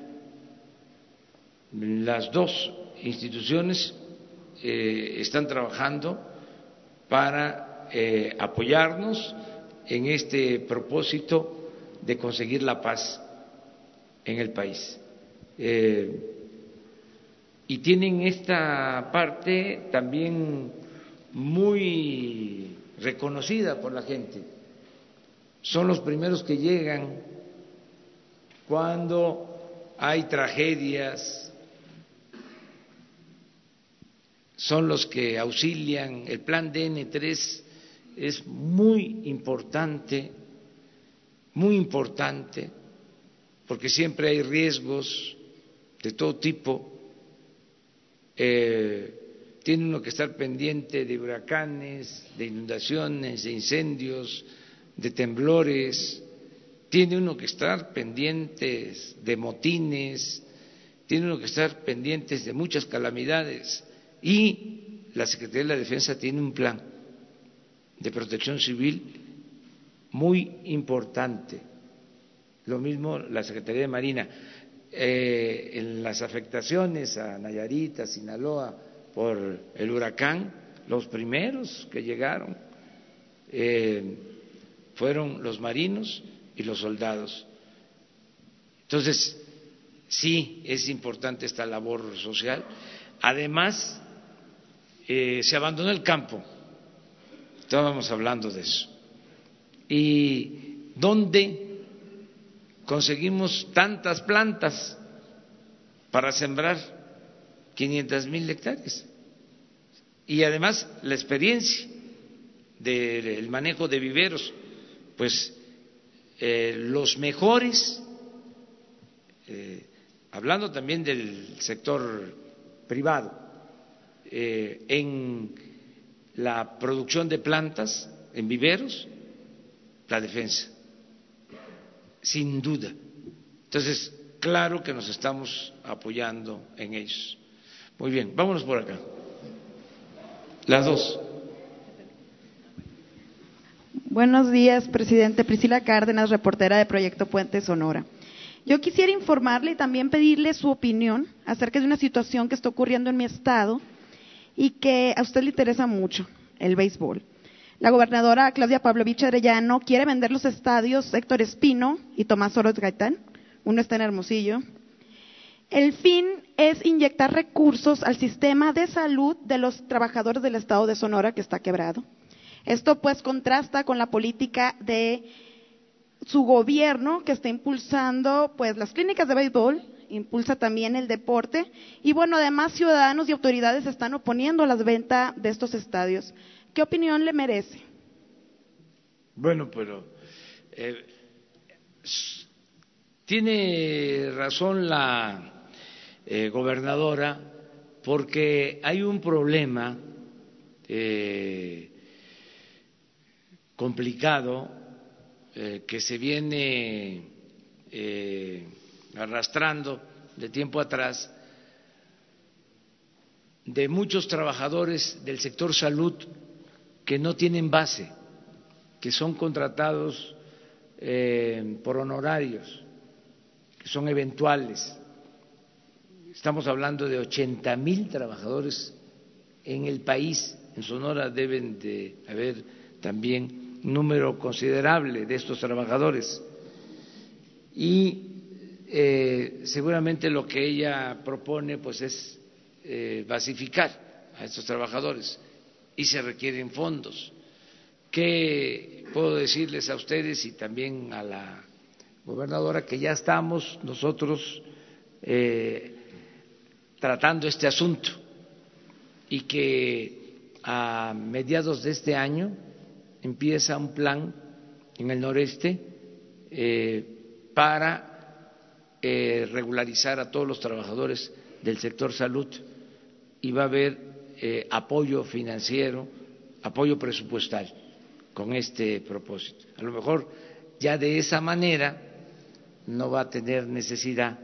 Las dos instituciones están trabajando para apoyarnos en este propósito de conseguir la paz en el país y tienen esta parte también muy reconocida por la gente. Son los primeros que llegan cuando hay tragedias, son los que auxilian. El plan DN3 es muy importante, muy importante, porque siempre hay riesgos de todo tipo. Eh, tiene uno que estar pendiente de huracanes, de inundaciones, de incendios, de temblores, tiene uno que estar pendientes de motines, tiene uno que estar pendientes de muchas calamidades y la Secretaría de la Defensa tiene un plan de protección civil muy importante. Lo mismo la Secretaría de Marina. Eh, en las afectaciones a Nayarit, a Sinaloa por el huracán, los primeros que llegaron eh, fueron los marinos y los soldados. Entonces, sí es importante esta labor social. Además, eh, se abandonó el campo, estábamos hablando de eso. ¿Y dónde conseguimos tantas plantas para sembrar 500 mil hectáreas. Y además la experiencia del manejo de viveros, pues eh, los mejores, eh, hablando también del sector privado, eh, en la producción de plantas, en viveros, la defensa sin duda. Entonces, claro que nos estamos apoyando en ellos. Muy bien, vámonos por acá. Las dos. Buenos días, presidente. Priscila Cárdenas, reportera de Proyecto Puente Sonora. Yo quisiera informarle y también pedirle su opinión acerca de una situación que está ocurriendo en mi estado y que a usted le interesa mucho, el béisbol. La gobernadora Claudia Pavlovich Arellano quiere vender los estadios Héctor Espino y Tomás Oroz Gaitán. Uno está en Hermosillo. El fin es inyectar recursos al sistema de salud de los trabajadores del estado de Sonora que está quebrado. Esto pues contrasta con la política de su gobierno que está impulsando pues las clínicas de béisbol, impulsa también el deporte y bueno, además ciudadanos y autoridades están oponiendo a la venta de estos estadios. ¿Qué opinión le merece? Bueno, pero eh, tiene razón la eh, gobernadora porque hay un problema eh, complicado que se viene arrastrando de tiempo atrás de muchos trabajadores del sector salud que no tienen base, que son contratados eh, por honorarios, que son eventuales. Estamos hablando de 80 mil trabajadores en el país. En Sonora deben de haber también un número considerable de estos trabajadores. Y eh, seguramente lo que ella propone pues es eh, basificar a estos trabajadores y se requieren fondos. ¿Qué puedo decirles a ustedes y también a la gobernadora que ya estamos nosotros eh, tratando este asunto y que a mediados de este año empieza un plan en el noreste eh, para eh, regularizar a todos los trabajadores del sector salud y va a haber eh, apoyo financiero, apoyo presupuestal con este propósito. A lo mejor ya de esa manera no va a tener necesidad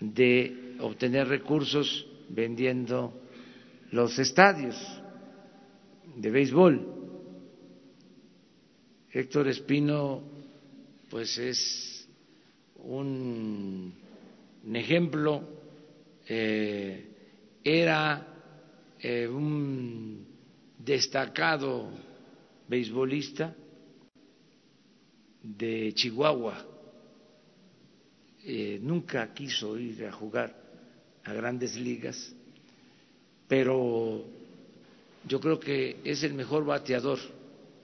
de obtener recursos vendiendo los estadios de béisbol. Héctor Espino, pues es un, ejemplo, eh, era eh, un destacado beisbolista de Chihuahua, eh, nunca quiso ir a jugar a grandes ligas, pero yo creo que es el mejor bateador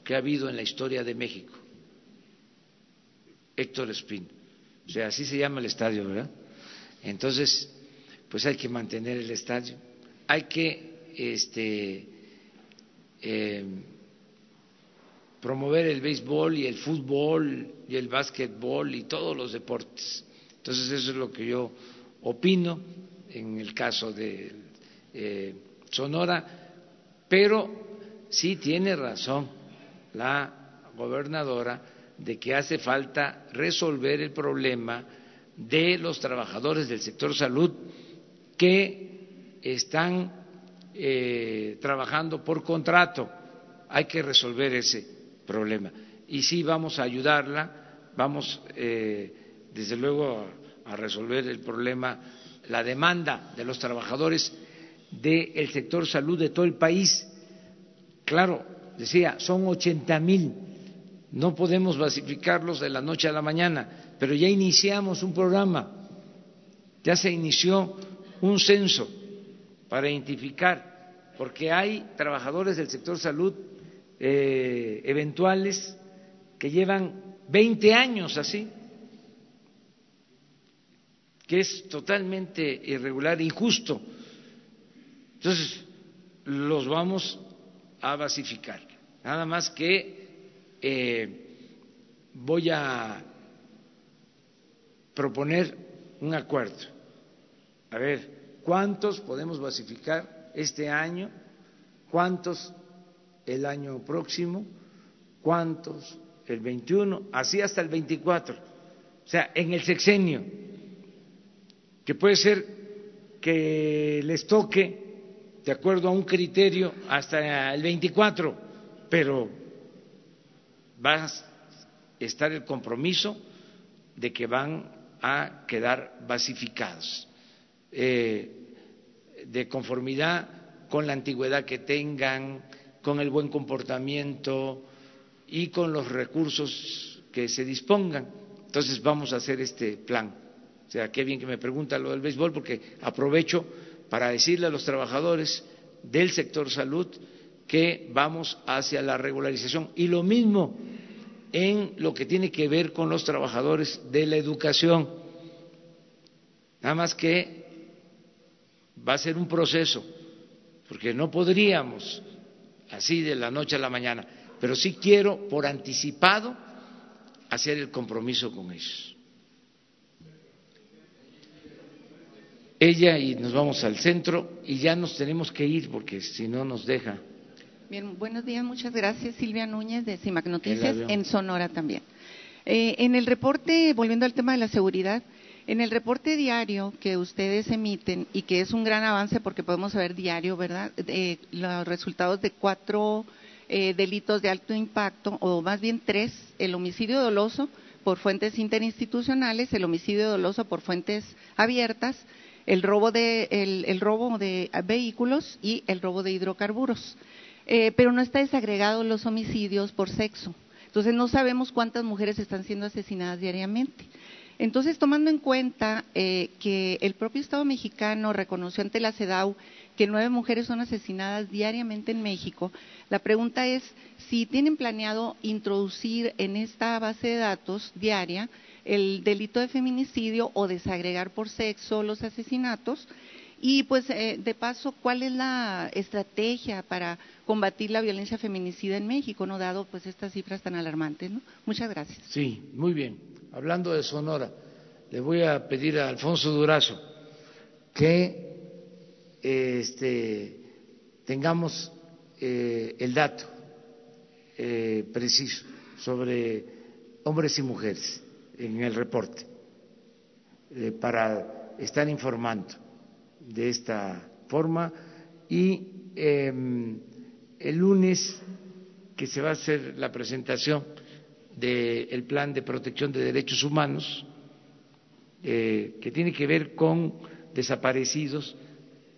que ha habido en la historia de México, Héctor Espín. O sea, así se llama el estadio, ¿verdad? Entonces, pues hay que mantener el estadio, hay que este, eh, promover el béisbol y el fútbol y el básquetbol y todos los deportes. Entonces, eso es lo que yo opino en el caso de eh, Sonora, pero sí tiene razón la gobernadora de que hace falta resolver el problema de los trabajadores del sector salud que están eh, trabajando por contrato. Hay que resolver ese problema. Y sí vamos a ayudarla, vamos eh, desde luego a, resolver el problema, la demanda de los trabajadores del sector salud de todo el país. Claro, decía, son 80 mil, no podemos basificarlos de la noche a la mañana, pero ya iniciamos un programa, ya se inició un censo para identificar, porque hay trabajadores del sector salud eh, eventuales que llevan 20 años así, que es totalmente irregular, injusto. Entonces, los vamos a basificar. Nada más que eh, voy a proponer un acuerdo. A ver, ¿cuántos podemos basificar este año? ¿Cuántos el año próximo? ¿Cuántos el 21? Así hasta el 24. O sea, en el sexenio, que puede ser que les toque de acuerdo a un criterio hasta el 24, pero va a estar el compromiso de que van a quedar basificados, eh, de conformidad con la antigüedad que tengan, con el buen comportamiento y con los recursos que se dispongan. Entonces vamos a hacer este plan. O sea, qué bien que me pregunta lo del béisbol porque aprovecho para decirle a los trabajadores del sector salud que vamos hacia la regularización. Y lo mismo en lo que tiene que ver con los trabajadores de la educación. Nada más que va a ser un proceso, porque no podríamos así de la noche a la mañana, pero sí quiero por anticipado hacer el compromiso con ellos. ella y nos vamos al centro y ya nos tenemos que ir porque si no nos deja. Bien, buenos días, muchas gracias Silvia Núñez de CIMAC Noticias en Sonora también. Eh, en el reporte, volviendo al tema de la seguridad, en el reporte diario que ustedes emiten y que es un gran avance porque podemos ver diario, ¿verdad? Eh, los resultados de cuatro eh, delitos de alto impacto, o más bien tres, el homicidio doloso por fuentes interinstitucionales, el homicidio doloso por fuentes abiertas, el robo de, el, robo de vehículos y el robo de hidrocarburos. Eh, pero no está desagregado los homicidios por sexo. Entonces no sabemos cuántas mujeres están siendo asesinadas diariamente. Entonces, tomando en cuenta eh, que el propio Estado mexicano reconoció ante la CEDAW que nueve mujeres son asesinadas diariamente en México, la pregunta es si tienen planeado introducir en esta base de datos diaria el delito de feminicidio o desagregar por sexo los asesinatos. Y pues eh, de paso, ¿cuál es la estrategia para combatir la violencia feminicida en México, no dado pues estas cifras tan alarmantes? ¿no? Muchas gracias. Sí, muy bien. Hablando de Sonora, le voy a pedir a Alfonso Durazo que este, tengamos eh, el dato eh, preciso sobre hombres y mujeres en el reporte eh, para estar informando de esta forma. Y em, el lunes que se va a hacer la presentación del plan de protección de derechos humanos que tiene que ver con desaparecidos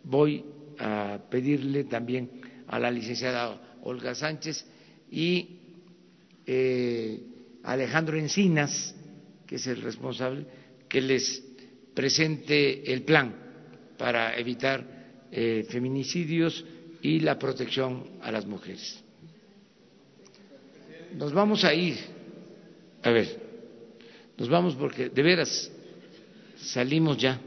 voy a pedirle también a la licenciada Olga Sánchez y eh, Alejandro Encinas, que es el responsable, que les presente el plan para evitar eh, feminicidios y la protección a las mujeres. Nos vamos a ir, a ver, nos vamos porque de veras salimos ya.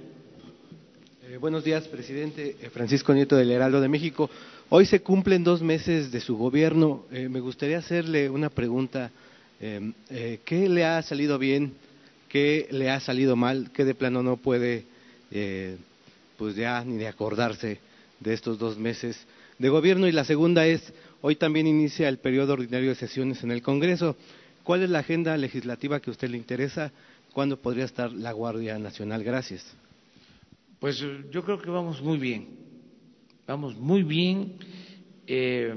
Eh, buenos días, presidente eh, Francisco Nieto del Heraldo de México. Hoy se cumplen dos meses de su gobierno. Eh, me gustaría hacerle una pregunta. Em, ¿Qué le ha salido bien? ¿Qué le ha salido mal? ¿Qué de plano no puede, pues ya ni de acordarse de estos dos meses de gobierno? Y la segunda es, hoy también inicia el periodo ordinario de sesiones en el Congreso. ¿Cuál es la agenda legislativa que a usted le interesa? ¿Cuándo podría estar la Guardia Nacional? Gracias. Pues eh, yo creo que vamos muy bien, vamos muy bien, eh,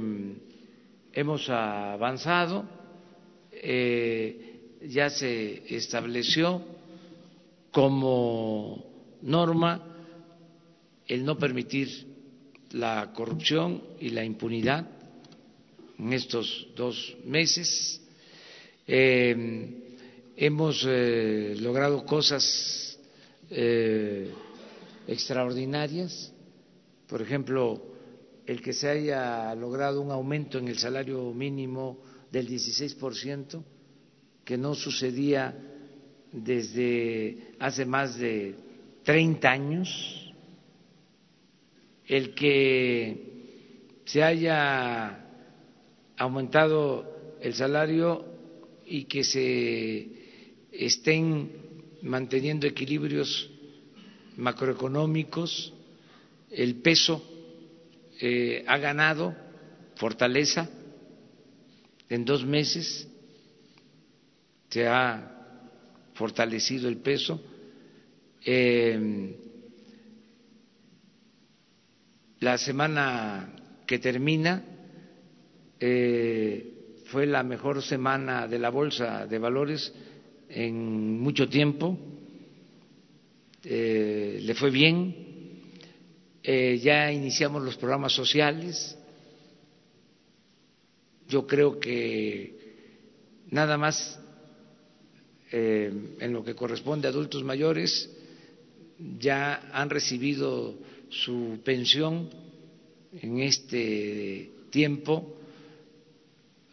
hemos avanzado, eh, ya se estableció como norma el no permitir la corrupción y la impunidad en estos dos meses. hemos logrado cosas extraordinarias, por ejemplo, el que se haya logrado un aumento en el salario mínimo del 16%, que no sucedía desde hace más de 30 años, el que se haya aumentado el salario y que se estén manteniendo equilibrios macroeconómicos, el peso eh, ha ganado fortaleza en dos meses, se ha fortalecido el peso. Eh, la semana que termina eh, fue la mejor semana de la Bolsa de Valores en mucho tiempo. Eh, le fue bien, eh, ya iniciamos los programas sociales, yo creo que nada más en lo que corresponde a adultos mayores ya han recibido su pensión en este tiempo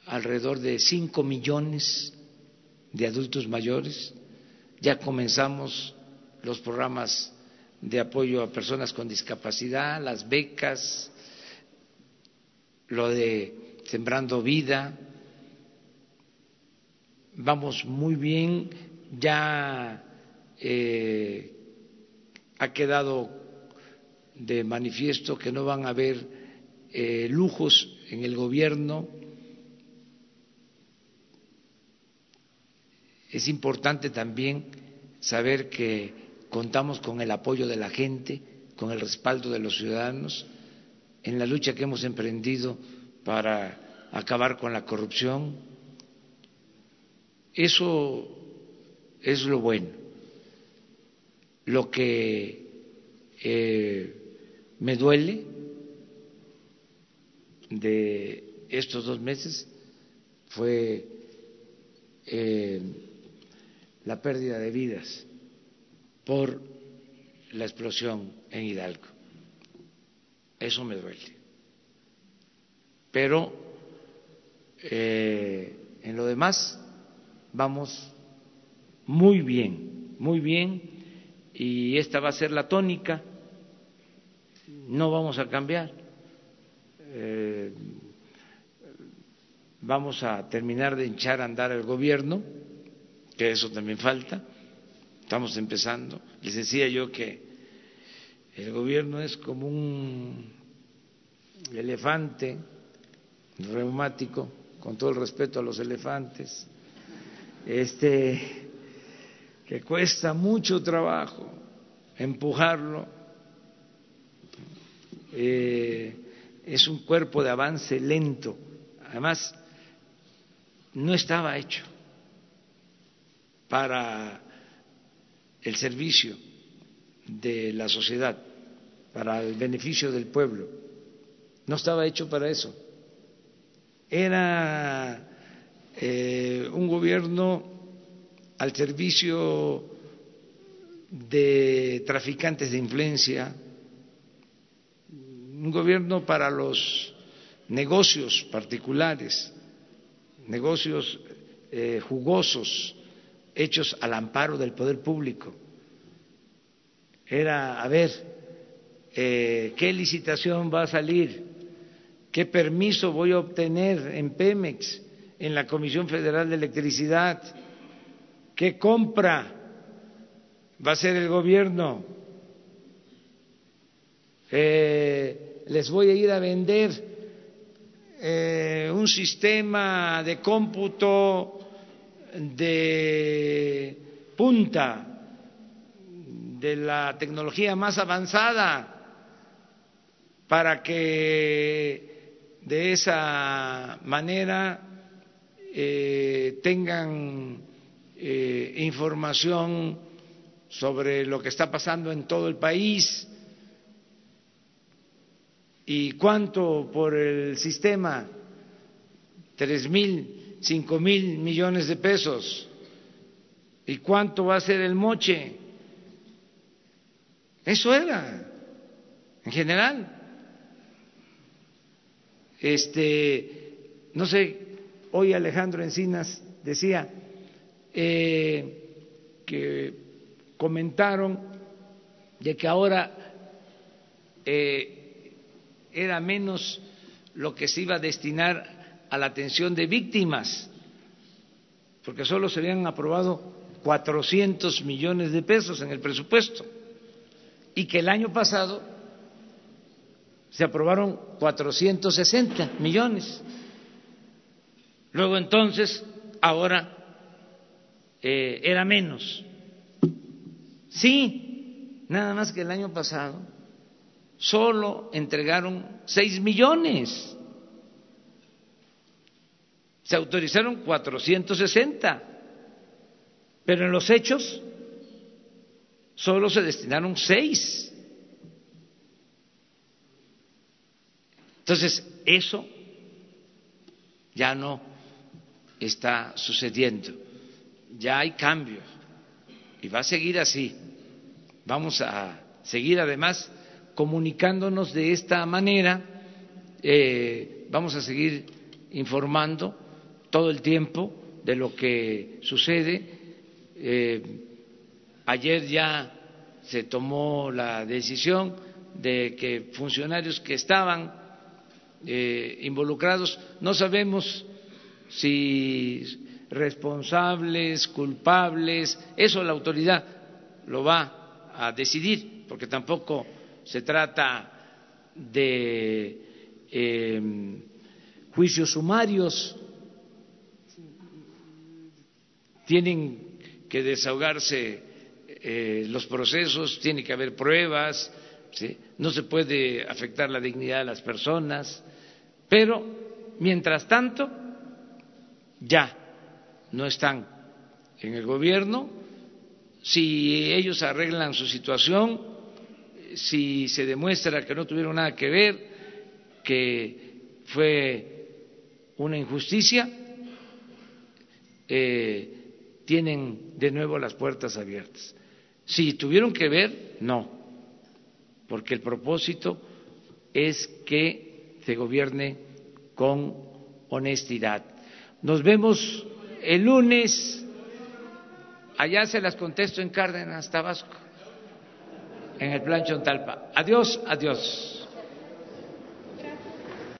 alrededor de cinco millones de adultos mayores. Ya comenzamos los programas de apoyo a personas con discapacidad, las becas, lo de Sembrando Vida. Vamos muy bien, ya eh, ha quedado de manifiesto que no van a haber eh, lujos en el gobierno. Es importante también saber que contamos con el apoyo de la gente, con el respaldo de los ciudadanos en la lucha que hemos emprendido para acabar con la corrupción. Eso es lo bueno. Lo que eh, me duele de estos dos meses fue eh, la pérdida de vidas por la explosión en Hidalgo. Eso me duele. Pero eh, en lo demás vamos muy bien, muy bien, y esta va a ser la tónica, no vamos a cambiar. Eh, vamos a terminar de hinchar a andar el gobierno, que eso también falta, estamos empezando. Les decía yo que el gobierno es como un elefante reumático, con todo el respeto a los elefantes, este que cuesta mucho trabajo empujarlo, eh, es un cuerpo de avance lento, además no estaba hecho para el servicio de la sociedad, para el beneficio del pueblo. No estaba hecho para eso. Era eh, un gobierno al servicio de traficantes de influencia, un gobierno para los negocios particulares, negocios eh, jugosos hechos al amparo del poder público. Era, a ver, eh, ¿qué licitación va a salir? ¿Qué permiso voy a obtener en Pemex, en la Comisión Federal de Electricidad? ¿Qué compra va a hacer el gobierno? Eh, les voy a ir a vender eh, un sistema de cómputo de punta, de la tecnología más avanzada, para que de esa manera eh, tengan eh, información sobre lo que está pasando en todo el país y cuánto por el sistema, tres mil cinco mil millones de pesos. ¿Y cuánto va a ser el moche? Eso era, en general. Este, no sé, hoy Alejandro Encinas decía eh, que comentaron de que ahora eh, era menos lo que se iba a destinar a la atención de víctimas, porque solo se habían aprobado 400 millones de pesos en el presupuesto y que el año pasado se aprobaron 460 millones. Luego entonces, ahora eh, era menos. Sí, nada más que el año pasado solo entregaron 6 millones se autorizaron 460, pero en los hechos solo se destinaron seis. Entonces, eso ya no está sucediendo, ya hay cambio y va a seguir así. Vamos a seguir además comunicándonos de esta manera, eh, vamos a seguir informando todo el tiempo de lo que sucede. Eh, ayer ya se tomó la decisión de que funcionarios que estaban eh, involucrados, no sabemos si responsables, culpables, eso la autoridad lo va a decidir, porque tampoco se trata de eh, juicios sumarios, tienen que desahogarse eh, los procesos, tiene que haber pruebas, no se puede afectar la dignidad de las personas, pero mientras tanto ya no están en el gobierno, si ellos arreglan su situación, si se demuestra que no tuvieron nada que ver, que fue una injusticia, eh, tienen de nuevo las puertas abiertas. Si tuvieron que ver, no, porque el propósito es que se gobierne con honestidad. Nos vemos el lunes. Allá se las contesto en Cárdenas, Tabasco, en el plan Chontalpa. Adiós, adiós.